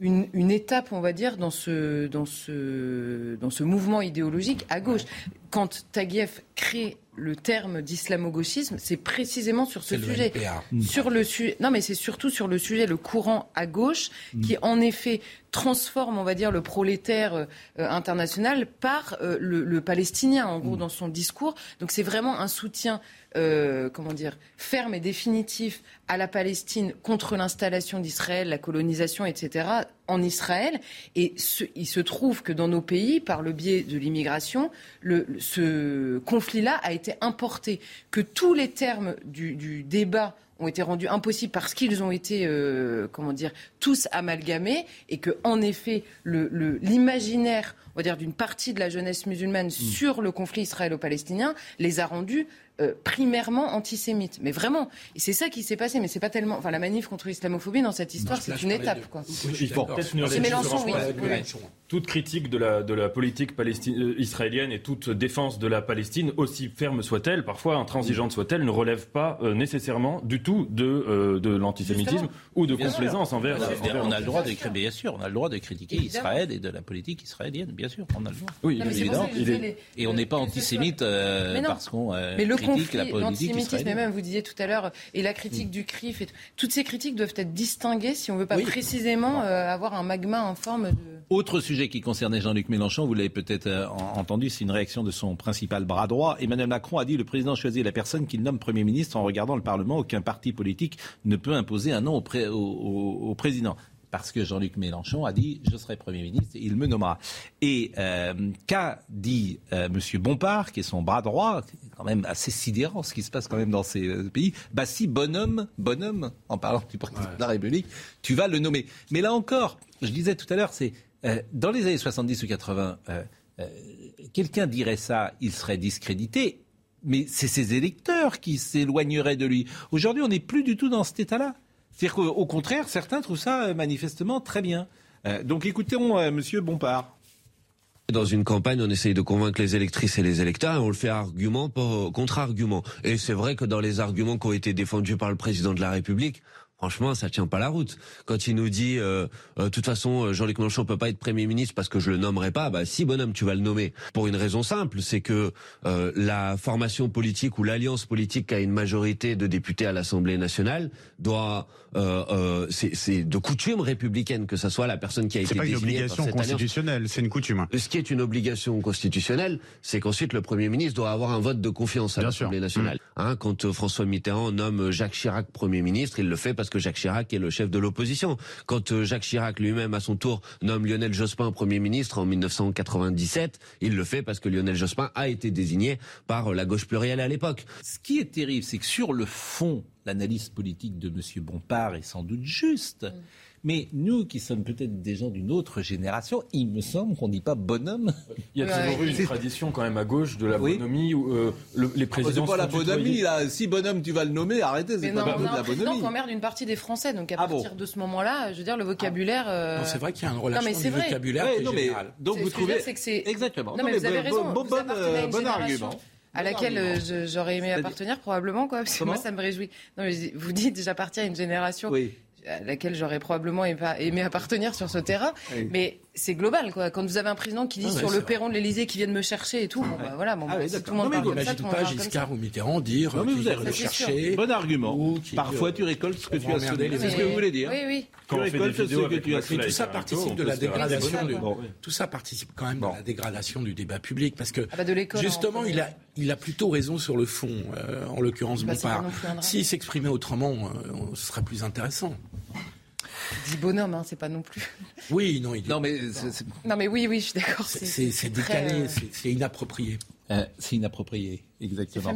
une, une, étape, on va dire, dans ce, dans ce, dans ce mouvement idéologique à gauche. Quand Taguieff crée le terme d'islamo-gauchisme, c'est précisément sur ce sujet. Sur le non, mais c'est surtout sur le sujet, le courant à gauche, mm. qui en effet transforme, on va dire, le prolétaire euh, international par euh, le, palestinien, en gros, mm. dans son discours. Donc c'est vraiment un soutien, euh, comment dire, ferme et définitif à la Palestine contre l'installation d'Israël, la colonisation, etc., en Israël. Et il se trouve que dans nos pays, par le biais de l'immigration, ce conflit-là a été importé. Que tous les termes du, débat ont été rendus impossibles parce qu'ils ont été, euh, comment dire, tous amalgamés et que, en effet, l'imaginaire, on va dire, d'une partie de la jeunesse musulmane mm. sur le conflit israélo-palestinien les a rendus euh, primairement antisémite. Mais vraiment, c'est ça qui s'est passé. Mais c'est pas tellement. Enfin, la manif contre l'islamophobie dans cette histoire, c'est une étape. Quoi. C'est Mélenchon, oui. Toute critique de la, de la politique euh, israélienne et toute défense de la Palestine, aussi ferme soit-elle, parfois intransigeante soit-elle, ne relève pas euh, nécessairement du tout de, de l'antisémitisme ou de complaisance envers, On a le droit de, bien sûr, on a le droit de critiquer Israël et de la politique israélienne, bien sûr, on a le droit. Oui, évidemment. Et on n'est pas antisémite parce qu'on l'antisémitisme, et même vous disiez tout à l'heure, et la critique mm. du CRIF, et toutes ces critiques doivent être distinguées si on ne veut pas précisément euh, avoir un magma en forme de... Autre sujet qui concernait Jean-Luc Mélenchon, vous l'avez peut-être euh, entendu, c'est une réaction de son principal bras droit. Emmanuel Macron a dit le président choisit la personne qu'il nomme Premier ministre en regardant le Parlement. Aucun parti politique ne peut imposer un nom au président parce que Jean-Luc Mélenchon a dit je serai Premier ministre, et il me nommera. Et euh, qu'a dit euh, M. Bompard, qui est son bras droit, quand même assez sidérant ce qui se passe quand même dans ces euh, pays, bah si bonhomme, bonhomme, en parlant du président de la République, tu vas le nommer. Mais là encore, je disais tout à l'heure, c'est dans les années 70 ou 80, quelqu'un dirait ça, il serait discrédité. Mais c'est ses électeurs qui s'éloigneraient de lui. Aujourd'hui, on n'est plus du tout dans cet état-là. C'est-à-dire qu'au contraire, certains trouvent ça euh, manifestement très bien. Euh, donc écoutons euh, Monsieur Bompard. Dans une campagne, on essaye de convaincre les électrices et les électeurs et on le fait argument contre argument. Et c'est vrai que dans les arguments qui ont été défendus par le président de la République, Franchement, ça tient pas la route. Quand il nous dit, euh, euh, de toute façon, Jean-Luc Mélenchon peut pas être Premier ministre parce que je le nommerai pas, bah si bonhomme, tu vas le nommer. Pour une raison simple, c'est que euh, la formation politique ou l'alliance politique qui a une majorité de députés à l'Assemblée nationale doit, c'est de coutume républicaine que ça soit la personne qui a été désignée. C'est pas une obligation constitutionnelle, c'est une coutume. Ce qui est une obligation constitutionnelle, c'est qu'ensuite le Premier ministre doit avoir un vote de confiance à l'Assemblée nationale. Mmh. Hein, quand François Mitterrand nomme Jacques Chirac Premier ministre, il le fait parce que que Jacques Chirac est le chef de l'opposition. Quand euh, Jacques Chirac lui-même, à son tour, nomme Lionel Jospin Premier ministre en 1997, il le fait parce que Lionel Jospin a été désigné par euh, la gauche plurielle à l'époque. Ce qui est terrible, c'est que sur le fond, l'analyse politique de M. Bompard est sans doute juste. Mm. Mais nous, qui sommes peut-être des gens d'une autre génération, il me semble qu'on ne dit pas bonhomme. Il y a toujours eu une tradition quand même à gauche de la bonhomie où euh, les présidents. c'est pas la bonhomie là. Si bonhomme tu vas le nommer, arrêtez. C'est pas de la bonhomie. On merde une partie des Français. Donc à ah partir de ce moment-là, je veux dire le vocabulaire. Euh... c'est vrai qu'il y a une relation du vocabulaire ouais, non, mais, Donc vous trouvez. Exactement. Non, mais, vous avez raison. Bon, bon, argument à laquelle euh, j'aurais aimé appartenir probablement quoi parce que moi ça me réjouit. Non mais vous dites j'appartiens à une génération oui à laquelle j'aurais probablement aimé appartenir sur ce terrain. Mais c'est global, quoi. Quand vous avez un président qui dit ah sur le perron de l'Elysée qui vient de me chercher et tout, bon, bah, voilà, bon, ah bah, tout le monde parle comme ça, tout pas Giscard ou Mitterrand dire non, mais vous allez le chercher. Bon argument. Parfois, tu récoltes ce que tu as semé. C'est ce que vous voulez dire. Oui, oui. Tu récoltes ce que tu as semé. Tout ça participe de la dégradation. Tout ça participe quand même de la dégradation du débat public parce que ah bah, justement, il a il a plutôt raison sur le fond, euh, en l'occurrence bah, Bompard. S'il s'exprimait autrement, euh, ce serait plus intéressant dit bonhomme, hein, c'est pas non plus. Oui, non, il non mais non mais oui, oui, je suis d'accord. C'est décalé, euh, c'est inapproprié. Euh, c'est inapproprié, exactement.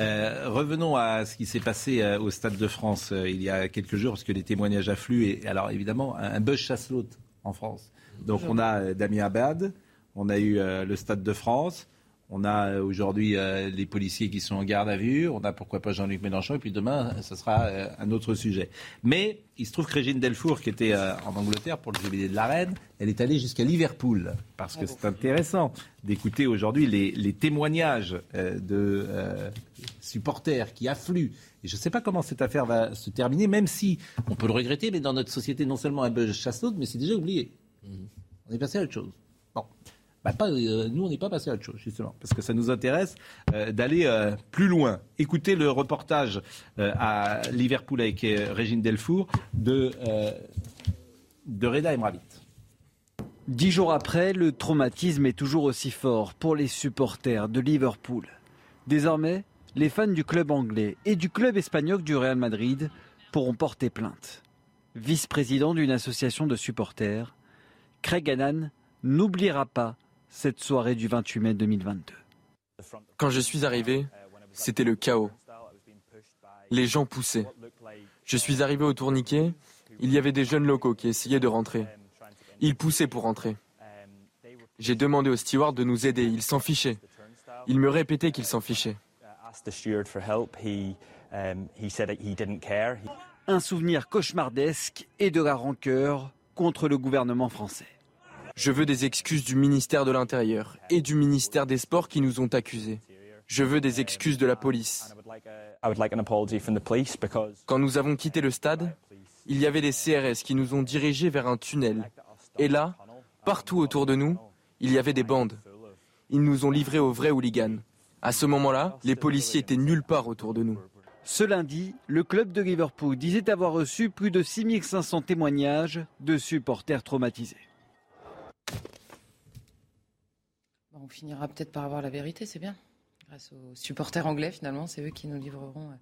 Euh, revenons à ce qui s'est passé au Stade de France il y a quelques jours, parce que les témoignages affluent. Et alors évidemment, un, buzz chasse l'autre en France. Donc on a Damien Abad, on a eu le Stade de France, on a euh, aujourd'hui euh, les policiers qui sont en garde à vue, on a pourquoi pas Jean-Luc Mélenchon, et puis demain, ce sera euh, un autre sujet. Mais il se trouve que Régine Delfour, qui était en Angleterre pour le jubilé de la Reine, elle est allée jusqu'à Liverpool, parce que c'est intéressant d'écouter aujourd'hui les, témoignages de supporters qui affluent. Et je ne sais pas comment cette affaire va se terminer, même si on peut le regretter, mais dans notre société, non seulement un buzz chasse mais c'est déjà oublié. Mmh. On est passé à autre chose. Bon. Bah, euh, nous, on n'est pas passé à autre chose, justement, parce que ça nous intéresse euh, d'aller euh, plus loin. Écoutez le reportage à Liverpool avec Régine Delfour de, de Reda Emravit. Dix jours après, le traumatisme est toujours aussi fort pour les supporters de Liverpool. Désormais, les fans du club anglais et du club espagnol du Real Madrid pourront porter plainte. Vice-président d'une association de supporters, Craig Annan n'oubliera pas cette soirée du 28 mai 2022. Quand je suis arrivé, c'était le chaos. Les gens poussaient. Je suis arrivé au tourniquet, il y avait des jeunes locaux qui essayaient de rentrer. Ils poussaient pour rentrer. J'ai demandé au steward de nous aider, il s'en fichait. Il me répétait qu'il s'en fichait. Un souvenir cauchemardesque et de la rancœur contre le gouvernement français. Je veux des excuses du ministère de l'Intérieur et du ministère des Sports qui nous ont accusés. Je veux des excuses de la police. Quand nous avons quitté le stade, il y avait des CRS qui nous ont dirigés vers un tunnel. Et là, partout autour de nous, il y avait des bandes. Ils nous ont livrés aux vrais hooligans. À ce moment-là, les policiers étaient nulle part autour de nous. Ce lundi, le club de Liverpool disait avoir reçu plus de 6500 témoignages de supporters traumatisés. On finira peut-être par avoir la vérité, c'est bien. Grâce aux supporters anglais, finalement, c'est eux qui nous livreront. Euh,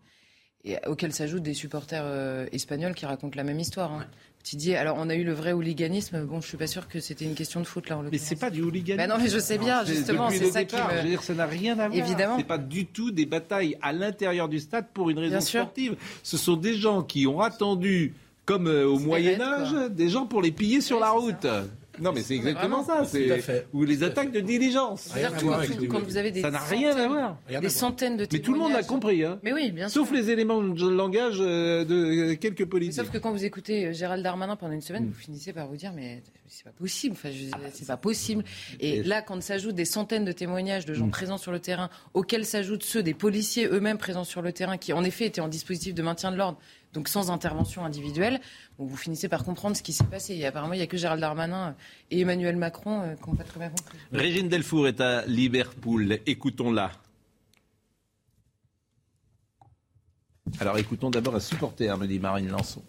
et auxquels s'ajoutent des supporters euh, espagnols qui racontent la même histoire. Hein. Tu dis, alors on a eu le vrai hooliganisme. Bon, je suis pas sûr que c'était une question de foot là. En mais c'est pas du hooliganisme. Bah non, mais je sais bien, justement, c'est ça qui me... dire, ça n'a rien à voir. Évidemment. C'est pas du tout des batailles à l'intérieur du stade pour une raison sportive. Ce sont des gens qui ont attendu, comme euh, au Moyen Âge, des gens pour les piller sur la route. Non, mais c'est exactement ça. C'est ou les attaques de diligence. quand vous avez des ça n'a rien à voir. Des centaines de Mais tout le monde a compris. Hein. Mais oui, bien sûr. Sauf les éléments de langage euh, de quelques politiques. sauf que quand vous écoutez euh, Gérald Darmanin pendant une semaine, vous finissez par vous dire mais c'est pas possible. Enfin, c'est pas possible. Et là, quand s'ajoutent des centaines de témoignages de gens mm. présents sur le terrain, auxquels s'ajoutent ceux des policiers eux-mêmes présents sur le terrain, qui en effet étaient en dispositif de maintien de l'ordre donc sans intervention individuelle. vous finissez par comprendre ce qui s'est passé. Et apparemment, il n'y a que Gérald Darmanin et Emmanuel Macron euh, qui n'ont pas très bien compris. Régine Delfour est à Liverpool. Écoutons-la. Alors écoutons d'abord un supporter, me dit Marine Lançon.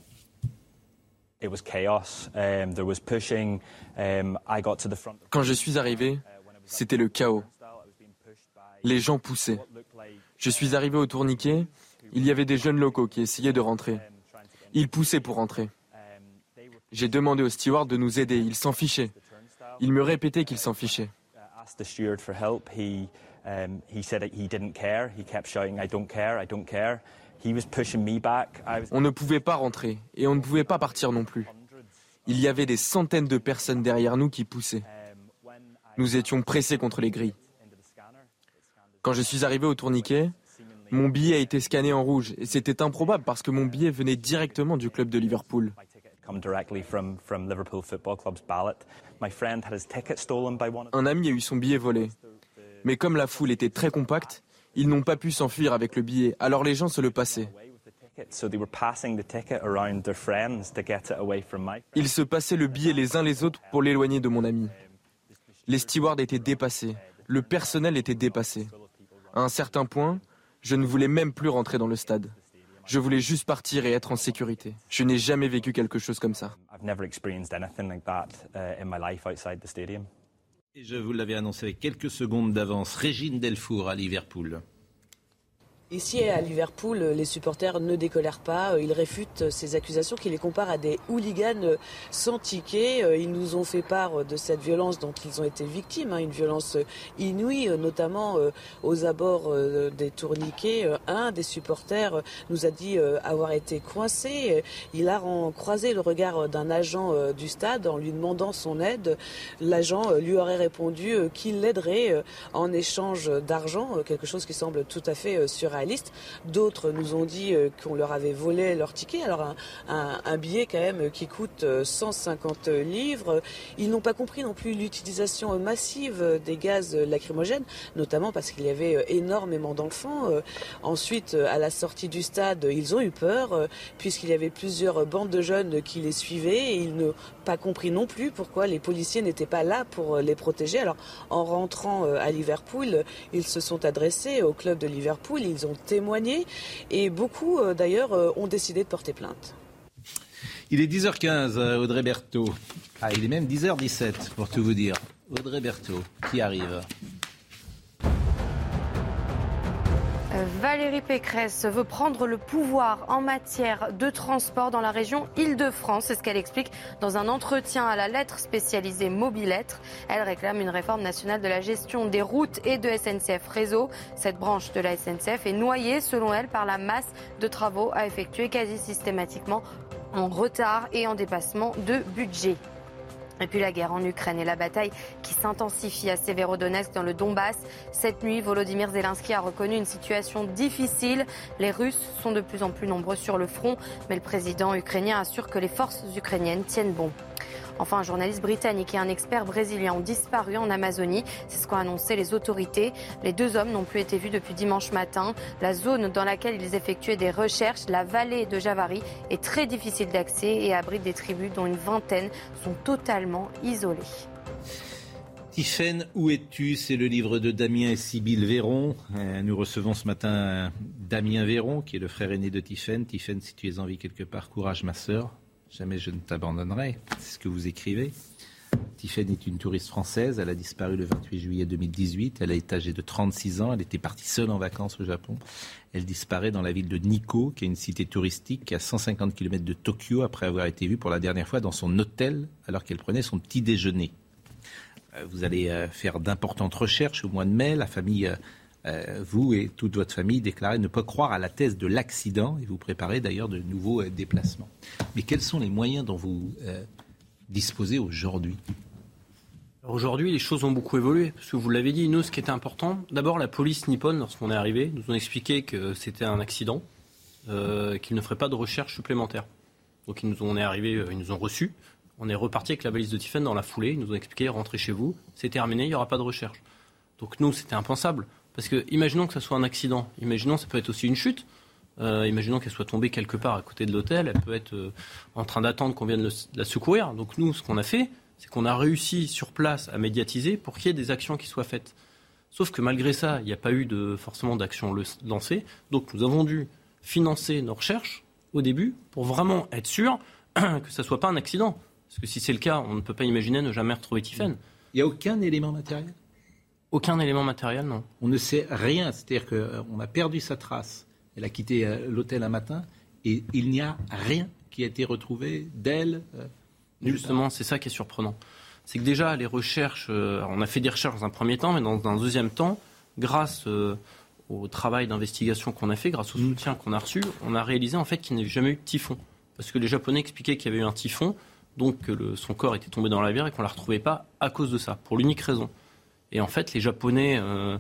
Quand je suis arrivé, c'était le chaos. Les gens poussaient. Je suis arrivé au tourniquet il y avait des jeunes locaux qui essayaient de rentrer. Ils poussaient pour rentrer. J'ai demandé au steward de nous aider. Il s'en fichait. Il me répétait qu'il s'en fichait. On ne pouvait pas rentrer et on ne pouvait pas partir non plus. Il y avait des centaines de personnes derrière nous qui poussaient. Nous étions pressés contre les grilles. Quand je suis arrivé au tourniquet, mon billet a été scanné en rouge et c'était improbable parce que mon billet venait directement du club de Liverpool. Un ami a eu son billet volé. Mais comme la foule était très compacte, ils n'ont pas pu s'enfuir avec le billet, alors les gens se le passaient. Ils se passaient le billet les uns les autres pour l'éloigner de mon ami. Les stewards étaient dépassés, le personnel était dépassé. À un certain point, je ne voulais même plus rentrer dans le stade. Je voulais juste partir et être en sécurité. Je n'ai jamais vécu quelque chose comme ça. Et je vous l'avais annoncé avec quelques secondes d'avance, Régine Delfour à Liverpool. Ici à Liverpool, les supporters ne décolèrent pas. Ils réfutent ces accusations qui les comparent à des hooligans sans ticket. Ils nous ont fait part de cette violence dont ils ont été victimes, hein, une violence inouïe, notamment euh, aux abords euh, des tourniquets. Un des supporters nous a dit euh, avoir été coincé. Il a croisé le regard d'un agent du stade en lui demandant son aide. L'agent lui aurait répondu qu'il l'aiderait en échange d'argent, quelque chose qui semble tout à fait D'autres nous ont dit euh, qu'on leur avait volé leur ticket. Alors un, billet quand même qui coûte 150 euh, livres. Ils n'ont pas compris non plus l'utilisation massive des gaz lacrymogènes, notamment parce qu'il y avait euh, énormément d'enfants. Ensuite, à la sortie du stade, ils ont eu peur puisqu'il y avait plusieurs bandes de jeunes qui les suivaient ils n'ont pas compris non plus pourquoi les policiers n'étaient pas là pour les protéger. Alors en rentrant à Liverpool, ils se sont adressés au club de Liverpool. Ils ont témoigné et beaucoup euh, d'ailleurs euh, ont décidé de porter plainte. Il est 10h15, euh, Audrey Berthaud. Ah, il est même 10h17 pour tout vous dire. Audrey Berthaud qui arrive? Valérie Pécresse veut prendre le pouvoir en matière de transport dans la région Île-de-France. C'est ce qu'elle explique dans un entretien à la lettre spécialisée Mobilettre. Elle réclame une réforme nationale de la gestion des routes et de SNCF Réseau. Cette branche de la SNCF est noyée, selon elle, par la masse de travaux à effectuer quasi systématiquement en retard et en dépassement de budget. Et puis la guerre en Ukraine et la bataille qui s'intensifie à Severodonetsk dans le Donbass. Cette nuit, Volodymyr Zelensky a reconnu une situation difficile. Les Russes sont de plus en plus nombreux sur le front, mais le président ukrainien assure que les forces ukrainiennes tiennent bon. Enfin, un journaliste britannique et un expert brésilien ont disparu en Amazonie. C'est ce qu'ont annoncé les autorités. Les deux hommes n'ont plus été vus depuis dimanche matin. La zone dans laquelle ils effectuaient des recherches, la vallée de Javari, est très difficile d'accès et abrite des tribus dont une vingtaine sont totalement isolées. Tiffaine, où es-tu? C'est le livre de Damien et Sybille Véron. Euh, nous recevons ce matin Damien Véron, qui est le frère aîné de Tiffaine. Tiffaine, si tu es en vie quelque part, courage ma sœur. Jamais je ne t'abandonnerai. C'est ce que vous écrivez. Tiffaine est une touriste française. Elle a disparu le 28 juillet 2018. Elle est âgée de 36 ans. Elle était partie seule en vacances au Japon. Elle disparaît dans la ville de Nikko, qui est une cité touristique à 150 km de Tokyo, après avoir été vue pour la dernière fois dans son hôtel alors qu'elle prenait son petit déjeuner. Euh, vous allez euh, faire d'importantes recherches au mois de mai. La famille euh, vous et toute votre famille déclarez ne pas croire à la thèse de l'accident et vous préparez d'ailleurs de nouveaux euh, déplacements. Mais quels sont les moyens dont vous euh, disposez aujourd'hui? Aujourd'hui, les choses ont beaucoup évolué. Parce que vous l'avez dit, nous, ce qui était important, d'abord, la police nippone, lorsqu'on est arrivé, nous ont expliqué que c'était un accident, qu'ils ne feraient pas de recherche supplémentaire. Donc, ils nous ont, on est arrivé, ils nous ont reçus. On est reparti avec la balise de Tiffen dans la foulée. Ils nous ont expliqué rentrez chez vous, c'est terminé, il n'y aura pas de recherche. Donc, nous, c'était impensable. Parce que, imaginons que ça soit un accident, imaginons ça peut être aussi une chute, euh, imaginons qu'elle soit tombée quelque part à côté de l'hôtel, elle peut être euh, en train d'attendre qu'on vienne la secourir. Donc nous, ce qu'on a fait, c'est qu'on a réussi sur place à médiatiser pour qu'il y ait des actions qui soient faites. Sauf que malgré ça, il n'y a pas eu de, forcément d'action lancée. Donc nous avons dû financer nos recherches au début pour vraiment être sûr que ça ne soit pas un accident. Parce que si c'est le cas, on ne peut pas imaginer ne jamais retrouver Tiffen. Il n'y a aucun élément matériel? Aucun élément matériel, non. On ne sait rien. C'est-à-dire qu'on euh, a perdu sa trace. Elle a quitté euh, l'hôtel un matin et il n'y a rien qui a été retrouvé d'elle. Euh, Justement, c'est ça qui est surprenant. C'est que déjà, les recherches, on a fait des recherches dans un premier temps, mais dans un deuxième temps, grâce au travail d'investigation qu'on a fait, grâce au mm. soutien qu'on a reçu, on a réalisé en fait qu'il n'y avait jamais eu de typhon. Parce que les Japonais expliquaient qu'il y avait eu un typhon, donc que son corps était tombé dans la rivière et qu'on ne la retrouvait pas à cause de ça, pour l'unique raison. Et en fait, les Japonais euh,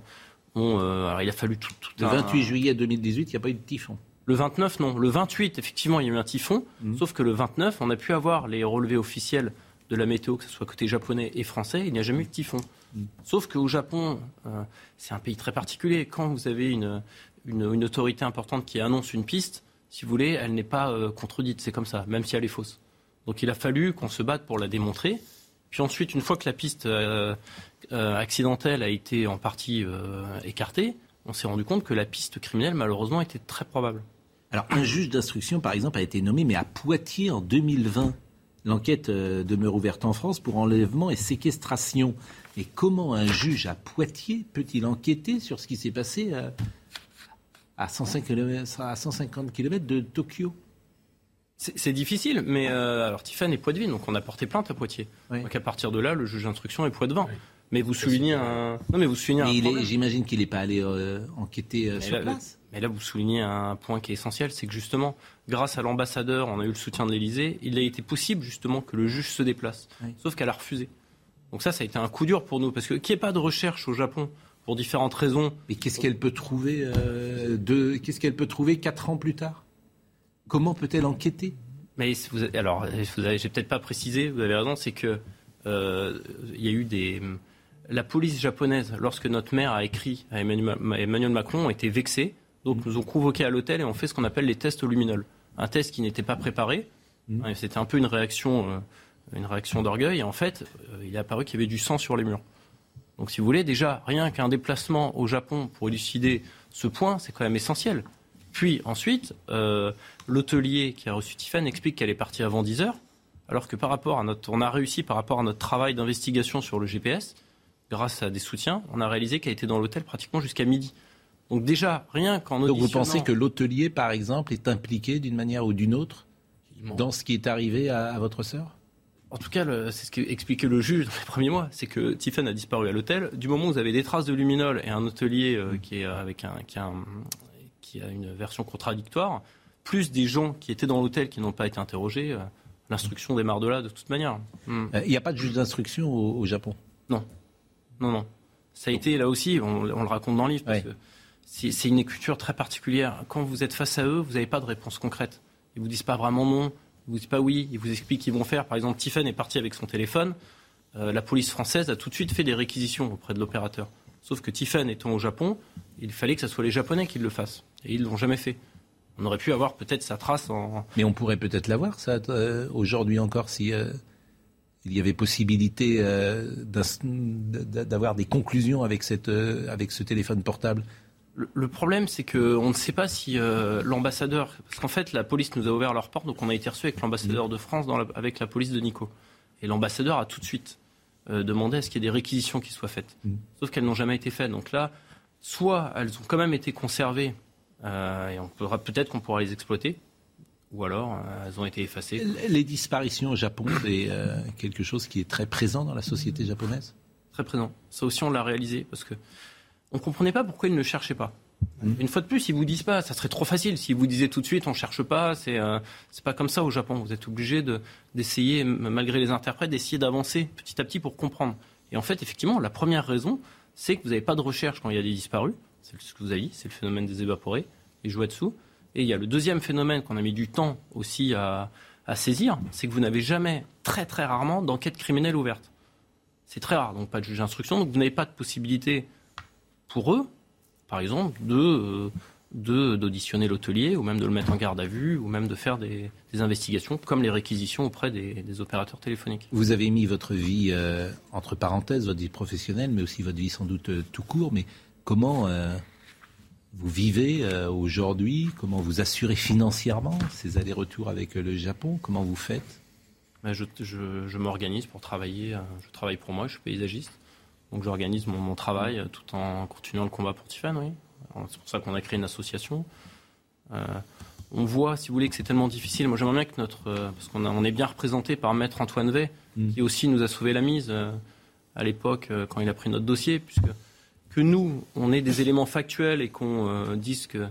ont. Euh, alors, il a fallu tout. le 28 juillet 2018, il n'y a pas eu de typhon. Le 29, non. Le 28, effectivement, il y a eu un typhon. Mhm. Sauf que le 29, on a pu avoir les relevés officiels de la météo, que ce soit côté japonais et français. Il n'y a jamais eu de typhon. Mhm. Sauf qu'au Japon, euh, c'est un pays très particulier. Quand vous avez une, une, autorité importante qui annonce une piste, si vous voulez, elle n'est pas contredite. C'est comme ça, même si elle est fausse. Donc il a fallu qu'on se batte pour la démontrer. Puis ensuite, une fois que la piste accidentelle a été en partie écartée, on s'est rendu compte que la piste criminelle, malheureusement, était très probable. Alors, un juge d'instruction, par exemple, a été nommé, mais à Poitiers en 2020. L'enquête euh, demeure ouverte en France pour enlèvement et séquestration. Et comment un juge à Poitiers peut-il enquêter sur ce qui s'est passé euh, à, 150 km de Tokyo? C'est difficile, mais euh, alors Tiffany est Poitevin, donc on a porté plainte à Poitiers. Donc à partir de là, le juge d'instruction est Poitevin. Mais vous soulignez un. Non, mais vous soulignez J'imagine qu'il n'est pas allé enquêter sur place. Mais là, vous soulignez un point qui est essentiel, c'est que justement, grâce à l'ambassadeur, on a eu le soutien de l'Élysée, il a été possible justement que le juge se déplace. Sauf qu'elle a refusé. Donc ça, ça a été un coup dur pour nous, parce que qu'il n'y ait pas de recherche au Japon pour différentes raisons. Mais qu'est-ce qu'elle peut trouver euh, de... Qu'est-ce qu'elle peut trouver quatre ans plus tard? Comment peut-elle enquêter? Mais vous alors, vous avez, j'ai peut-être pas précisé. Vous avez raison, c'est que euh, il y a eu des la police japonaise, lorsque notre maire a écrit à Emmanuel Macron, a été vexée donc nous ont convoqué à l'hôtel et on fait ce qu'on appelle les tests luminol. Un test qui n'était pas préparé. Mmh. C'était un peu une réaction, euh, une réaction d'orgueil. Et en fait, euh, il est apparu qu'il y avait du sang sur les murs. Donc si vous voulez, déjà, rien qu'un déplacement au Japon pour élucider ce point, c'est quand même essentiel. Puis ensuite, euh, l'hôtelier qui a reçu Tiffany explique qu'elle est partie avant 10 heures, alors que par rapport à notre, on a réussi par rapport à notre travail d'investigation sur le GPS, grâce à des soutiens, on a réalisé qu'elle était dans l'hôtel pratiquement jusqu'à midi. Donc déjà, rien qu'en Donc vous pensez que l'hôtelier, par exemple, est impliqué d'une manière ou d'une autre dans ce qui est arrivé à, votre sœur? En tout cas, c'est ce qu'expliquait le juge dans les premiers mois, c'est que Tiffany a disparu à l'hôtel. Du moment où vous avez des traces de luminol et un hôtelier euh, qui, est avec un, qui, a qui, a une version contradictoire, plus des gens qui étaient dans l'hôtel qui n'ont pas été interrogés, euh, l'instruction démarre de là de toute manière. Euh, il n'y a pas de juge d'instruction au, Japon? Non. Non, non. Ça a été là aussi, on, le raconte dans le livre, parce que c'est une écriture très particulière. Quand vous êtes face à eux, vous n'avez pas de réponse concrète. Ils vous disent pas vraiment non, ils vous disent pas oui, ils vous expliquent qu'ils vont faire. Par exemple, Tiffen est parti avec son téléphone. Euh, la police française a tout de suite fait des réquisitions auprès de l'opérateur. Sauf que Tiffen étant au Japon, il fallait que ce soit les Japonais qui le fassent. Et ils ne l'ont jamais fait. On aurait pu avoir peut-être sa trace en. Mais on pourrait peut-être l'avoir, ça, euh, aujourd'hui encore, si euh, il y avait possibilité d'avoir des conclusions avec, cette, avec ce téléphone portable. Le, problème, c'est qu'on ne sait pas si euh, l'ambassadeur. Parce qu'en fait, la police nous a ouvert leurs portes, donc on a été reçu avec l'ambassadeur de France avec la police de Nico. Et l'ambassadeur a tout de suite euh, demandé à ce qu'il y ait des réquisitions qui soient faites. Mm. Sauf qu'elles n'ont jamais été faites. Donc là, soit elles ont quand même été conservées, euh, et on pourra peut-être qu'on pourra les exploiter, ou alors elles ont été effacées. Les disparitions au Japon, c'est quelque chose qui est très présent dans la société japonaise? Très présent. Ça aussi, on l'a réalisé, parce que on ne comprenait pas pourquoi ils ne cherchaient pas. Mmh. Une fois de plus, ils vous disent pas, ça serait trop facile. S'ils vous disaient tout de suite, on cherche pas, c'est euh, c'est pas comme ça au Japon. Vous êtes obligé d'essayer, malgré les interprètes, d'essayer d'avancer petit à petit pour comprendre. Et en fait, effectivement, la première raison, c'est que vous n'avez pas de recherche quand il y a des disparus. C'est ce que vous avez dit, c'est le phénomène des évaporés, les jouets dessous. Et il y a le deuxième phénomène qu'on a mis du temps aussi à, saisir, c'est que vous n'avez jamais, très très rarement, d'enquête criminelle ouverte. C'est très rare, donc pas de juge d'instruction, donc vous n'avez pas de possibilité pour eux, par exemple, de euh, d'auditionner l'hôtelier ou même de le mettre en garde à vue ou même de faire des, investigations comme les réquisitions auprès des, opérateurs téléphoniques. Vous avez mis votre vie euh, entre parenthèses, votre vie professionnelle, mais aussi votre vie sans doute euh, tout court. Mais comment vous vivez aujourd'hui Comment vous assurez financièrement ces allers-retours avec le Japon? Comment vous faites? Ben, Je, je m'organise pour travailler. Je travaille pour moi, je suis paysagiste. Donc j'organise mon, travail euh, tout en continuant le combat pour Tiffany. Oui. C'est pour ça qu'on a créé une association. Euh, on voit, si vous voulez, que c'est tellement difficile. Moi, j'aimerais bien que notre. Euh, parce qu'on on est bien représenté par Maître Antoine Vey, mm. qui aussi nous a sauvé la mise à l'époque quand il a pris notre dossier, puisque que nous, on ait des éléments factuels et qu'on dise que.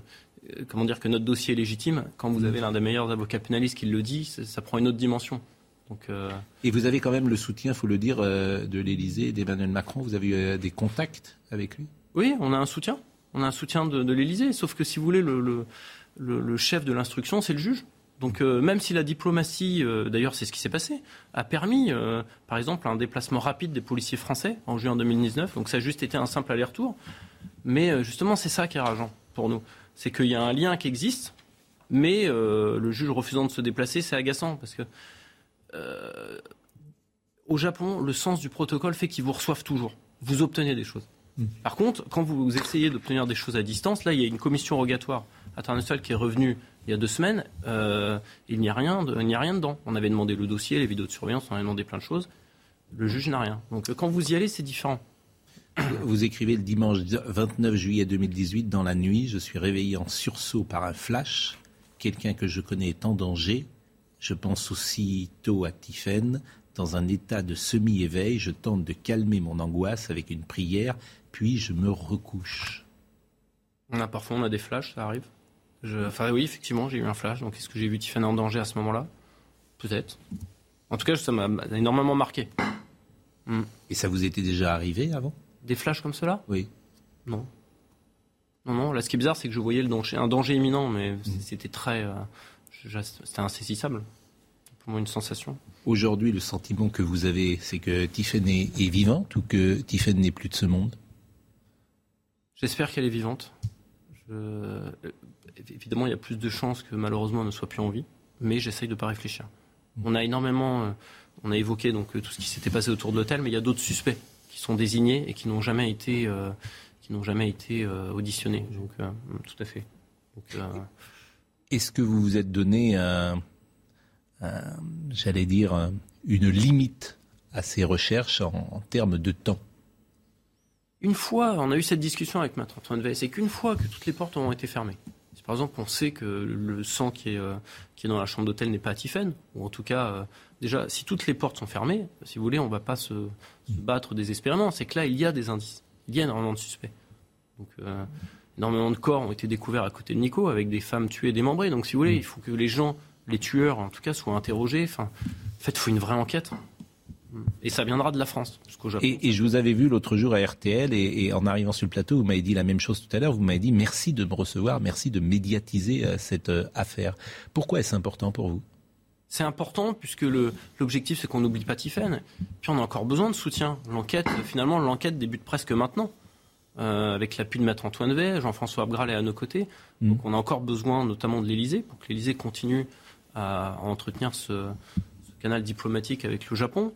Comment dire que notre dossier est légitime, quand vous avez l'un des meilleurs avocats pénalistes qui le dit, ça prend une autre dimension. Euh, et vous avez quand même le soutien, il faut le dire, euh, de l'Élysée et d'Emmanuel Macron. Vous avez eu euh, des contacts avec lui? Oui, on a un soutien. On a un soutien de, l'Élysée. Sauf que si vous voulez, le, chef de l'instruction, c'est le juge. Donc même si la diplomatie, d'ailleurs c'est ce qui s'est passé, a permis, par exemple, un déplacement rapide des policiers français en juin 2019, donc ça a juste été un simple aller-retour, mais justement c'est ça qui est rageant pour nous, c'est qu'il y a un lien qui existe, Mais le juge refusant de se déplacer, c'est agaçant parce que au Japon, le sens du protocole fait qu'ils vous reçoivent toujours. Vous obtenez des choses. Mm. Par contre, quand vous essayez d'obtenir des choses à distance, là, il y a une commission rogatoire internationale qui est revenue il y a deux semaines. Euh, il n'y a rien, il n'y a rien dedans. On avait demandé le dossier, les vidéos de surveillance, on avait demandé plein de choses. Le juge n'a rien. Donc, quand vous y allez, c'est différent. Vous écrivez le dimanche 29 juillet 2018, dans la nuit, je suis réveillé en sursaut par un flash. Quelqu'un que je connais est en danger. Je pense aussitôt à Tiffen. Dans un état de semi-éveil, je tente de calmer mon angoisse avec une prière, puis je me recouche. parfois on a des flashs, ça arrive. Enfin oui, effectivement, j'ai eu un flash. Donc est-ce que j'ai vu Tiffany en danger à ce moment-là? Peut-être. En tout cas, ça m'a énormément marqué. Hmm. Et ça vous était déjà arrivé avant? Des flashs comme cela? Oui. Non. Non, non. Là, ce qui est bizarre, c'est que je voyais le danger, un danger imminent, mais hmm. c'était très. Euh, c'était insaisissable. Pour moi, une sensation. Aujourd'hui, le sentiment que vous avez, c'est que Tiffany est vivante ou que Tiffany n'est plus de ce monde? J'espère qu'elle est vivante. Évidemment, il y a plus de chances que malheureusement elle ne soit plus en vie, mais j'essaye de ne pas réfléchir. Mm. On a énormément, euh, on a évoqué donc euh, tout ce qui s'était passé autour de l'hôtel, mais il y a d'autres suspects qui sont désignés et qui n'ont jamais été, euh, qui n'ont jamais été auditionnés. Donc, tout à fait. Est-ce que vous vous êtes donné j'allais dire, une limite à ces recherches en, termes de temps? Une fois, on a eu cette discussion avec Maître Antoine Veil, c'est qu'une fois que toutes les portes ont été fermées, par exemple on sait que le sang qui est, euh, qui est dans la chambre d'hôtel n'est pas à Tiffen, ou en tout cas, euh, déjà, si toutes les portes sont fermées, si vous voulez, on ne va pas se, battre désespérément. C'est que là, il y a des indices, il y a énormément de suspects. Donc, euh, énormément de corps ont été découverts à côté de Nico, avec des femmes tuées démembrées. Donc, si vous voulez, il faut que les gens les tueurs, en tout cas, soient interrogés. Enfin, en fait, il faut une vraie enquête. Et ça viendra de la France. Et, je vous avais vu l'autre jour à RTL et, en arrivant sur le plateau, vous m'avez dit la même chose tout à l'heure. Vous m'avez dit merci de me recevoir, merci de médiatiser euh, cette euh, affaire. Pourquoi est-ce important pour vous? C'est important puisque l'objectif c'est qu'on n'oublie pas Tiffaine. Puis on a encore besoin de soutien. L'enquête, finalement, l'enquête débute presque maintenant. Euh, avec l'appui de Maître Antoine Vey, Jean-François Abgral est à nos côtés. Mmh. Donc on a encore besoin notamment de l'Elysée pour que l'Elysée continue à, entretenir ce, canal diplomatique avec le Japon.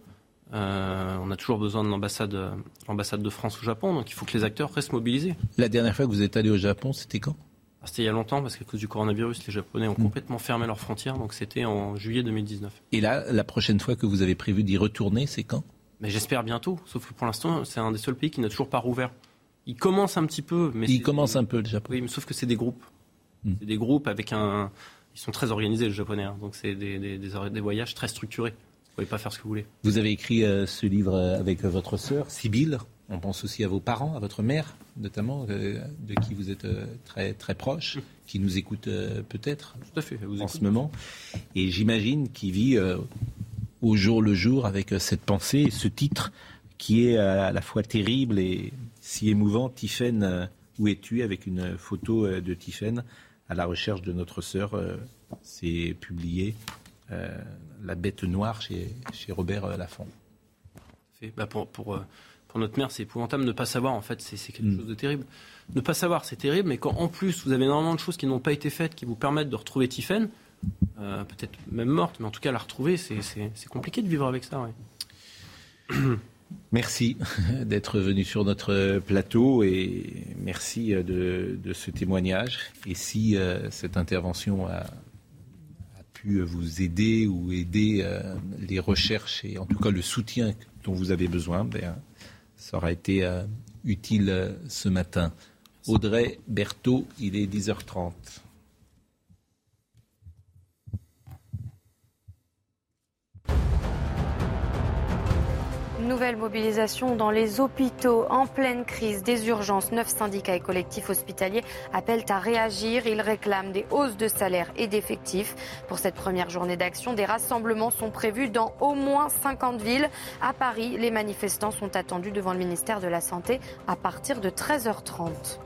Euh, on a toujours besoin de l'ambassade, de France au Japon, donc il faut que les acteurs restent mobilisés. La dernière fois que vous êtes allé au Japon, c'était quand? Ah, C'était il y a longtemps, parce qu'à cause du coronavirus, les Japonais ont hmm. complètement fermé leurs frontières, donc c'était en juillet 2019. Et là, la prochaine fois que vous avez prévu d'y retourner, c'est quand? Mais j'espère bientôt, sauf que pour l'instant, c'est un des seuls pays qui n'a toujours pas rouvert. Il commence un petit peu, mais il commence un peu le Japon. Oui, mais sauf que c'est des groupes. Hmm. C'est des groupes avec un, ils sont très organisés, les Japonais. Hein. donc, c'est des, des, voyages très structurés. Pouvez pas faire ce que vous voulez. Vous avez écrit euh, ce livre euh, avec euh, votre sœur, Sibylle. On pense aussi à vos parents, à votre mère, notamment, de qui vous êtes très, très proche, qui nous écoute peut-être en ce moment. Et j'imagine qu'il vit au jour le jour avec cette pensée, ce titre qui est à la fois terrible et si émouvant. Tiffaine, où es-tu? Avec une photo de Tiffaine à la recherche de notre sœur. C'est publié La bête noire chez, chez Robert euh, Laffont. Bah pour, pour, pour, notre mère, c'est épouvantable de ne pas savoir. En fait, c'est quelque mm. chose de terrible. Ne pas savoir, c'est terrible, mais quand en plus vous avez énormément de choses qui n'ont pas été faites, qui vous permettent de retrouver Tiffen, peut-être même morte, mais en tout cas la retrouver, c'est compliqué de vivre avec ça. Ouais. Merci d'être venu sur notre plateau et merci de, ce témoignage. Et si euh, cette intervention a, pu vous aider ou aider euh, les recherches et en tout cas le soutien dont vous avez besoin, ben, ça aura été euh, utile ce matin. Audrey Berthaud, il est 10h30. Nouvelle mobilisation dans les hôpitaux en pleine crise des urgences. Neuf syndicats et collectifs hospitaliers appellent à réagir. Ils réclament des hausses de salaire et d'effectifs. Pour cette première journée d'action, des rassemblements sont prévus dans au moins 50 villes. À Paris, les manifestants sont attendus devant le ministère de la Santé à partir de 13h30.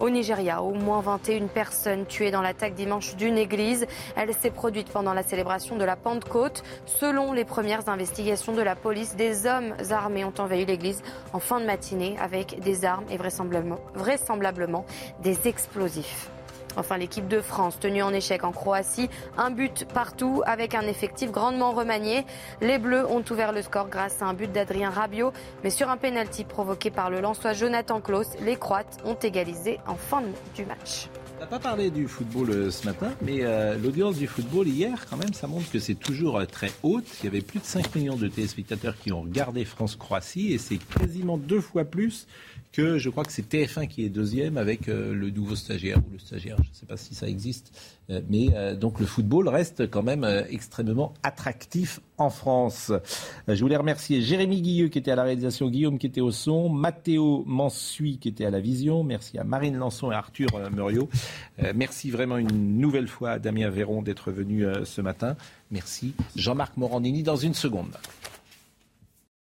Au Nigeria, au moins 21 personnes tuées dans l'attaque dimanche d'une église. Elle s'est produite pendant la célébration de la Pentecôte. Selon les premières investigations de la police, des hommes armés ont envahi l'église en fin de matinée avec des armes et vraisemblablement, des explosifs. Enfin, l'équipe de France tenue en échec en Croatie, un but partout avec un effectif grandement remanié. Les Bleus ont ouvert le score grâce à un but d'Adrien Rabiot, mais sur un pénalty provoqué par le Lançois Jonathan Klaus, les Croates ont égalisé en fin du match. On n'a pas parlé du football euh, ce matin, mais euh, l'audience du football hier, quand même, ça montre que c'est toujours euh, très haute. Il y avait plus de 5 millions de téléspectateurs qui ont regardé France-Croatie et c'est quasiment deux fois plus je crois que c'est TF1 qui est deuxième avec euh, le nouveau stagiaire ou le stagiaire, je ne sais pas si ça existe. Euh, mais euh, donc le football reste quand même extrêmement attractif en France. je voulais remercier Jérémy Guilleux qui était à la réalisation, Guillaume qui était au son, Mathéo Mansuy qui était à la vision. Merci à Marine Lançon et Arthur Muriot. merci vraiment une nouvelle fois à Damien Véron d'être venu ce matin. Merci Jean-Marc Morandini dans une seconde.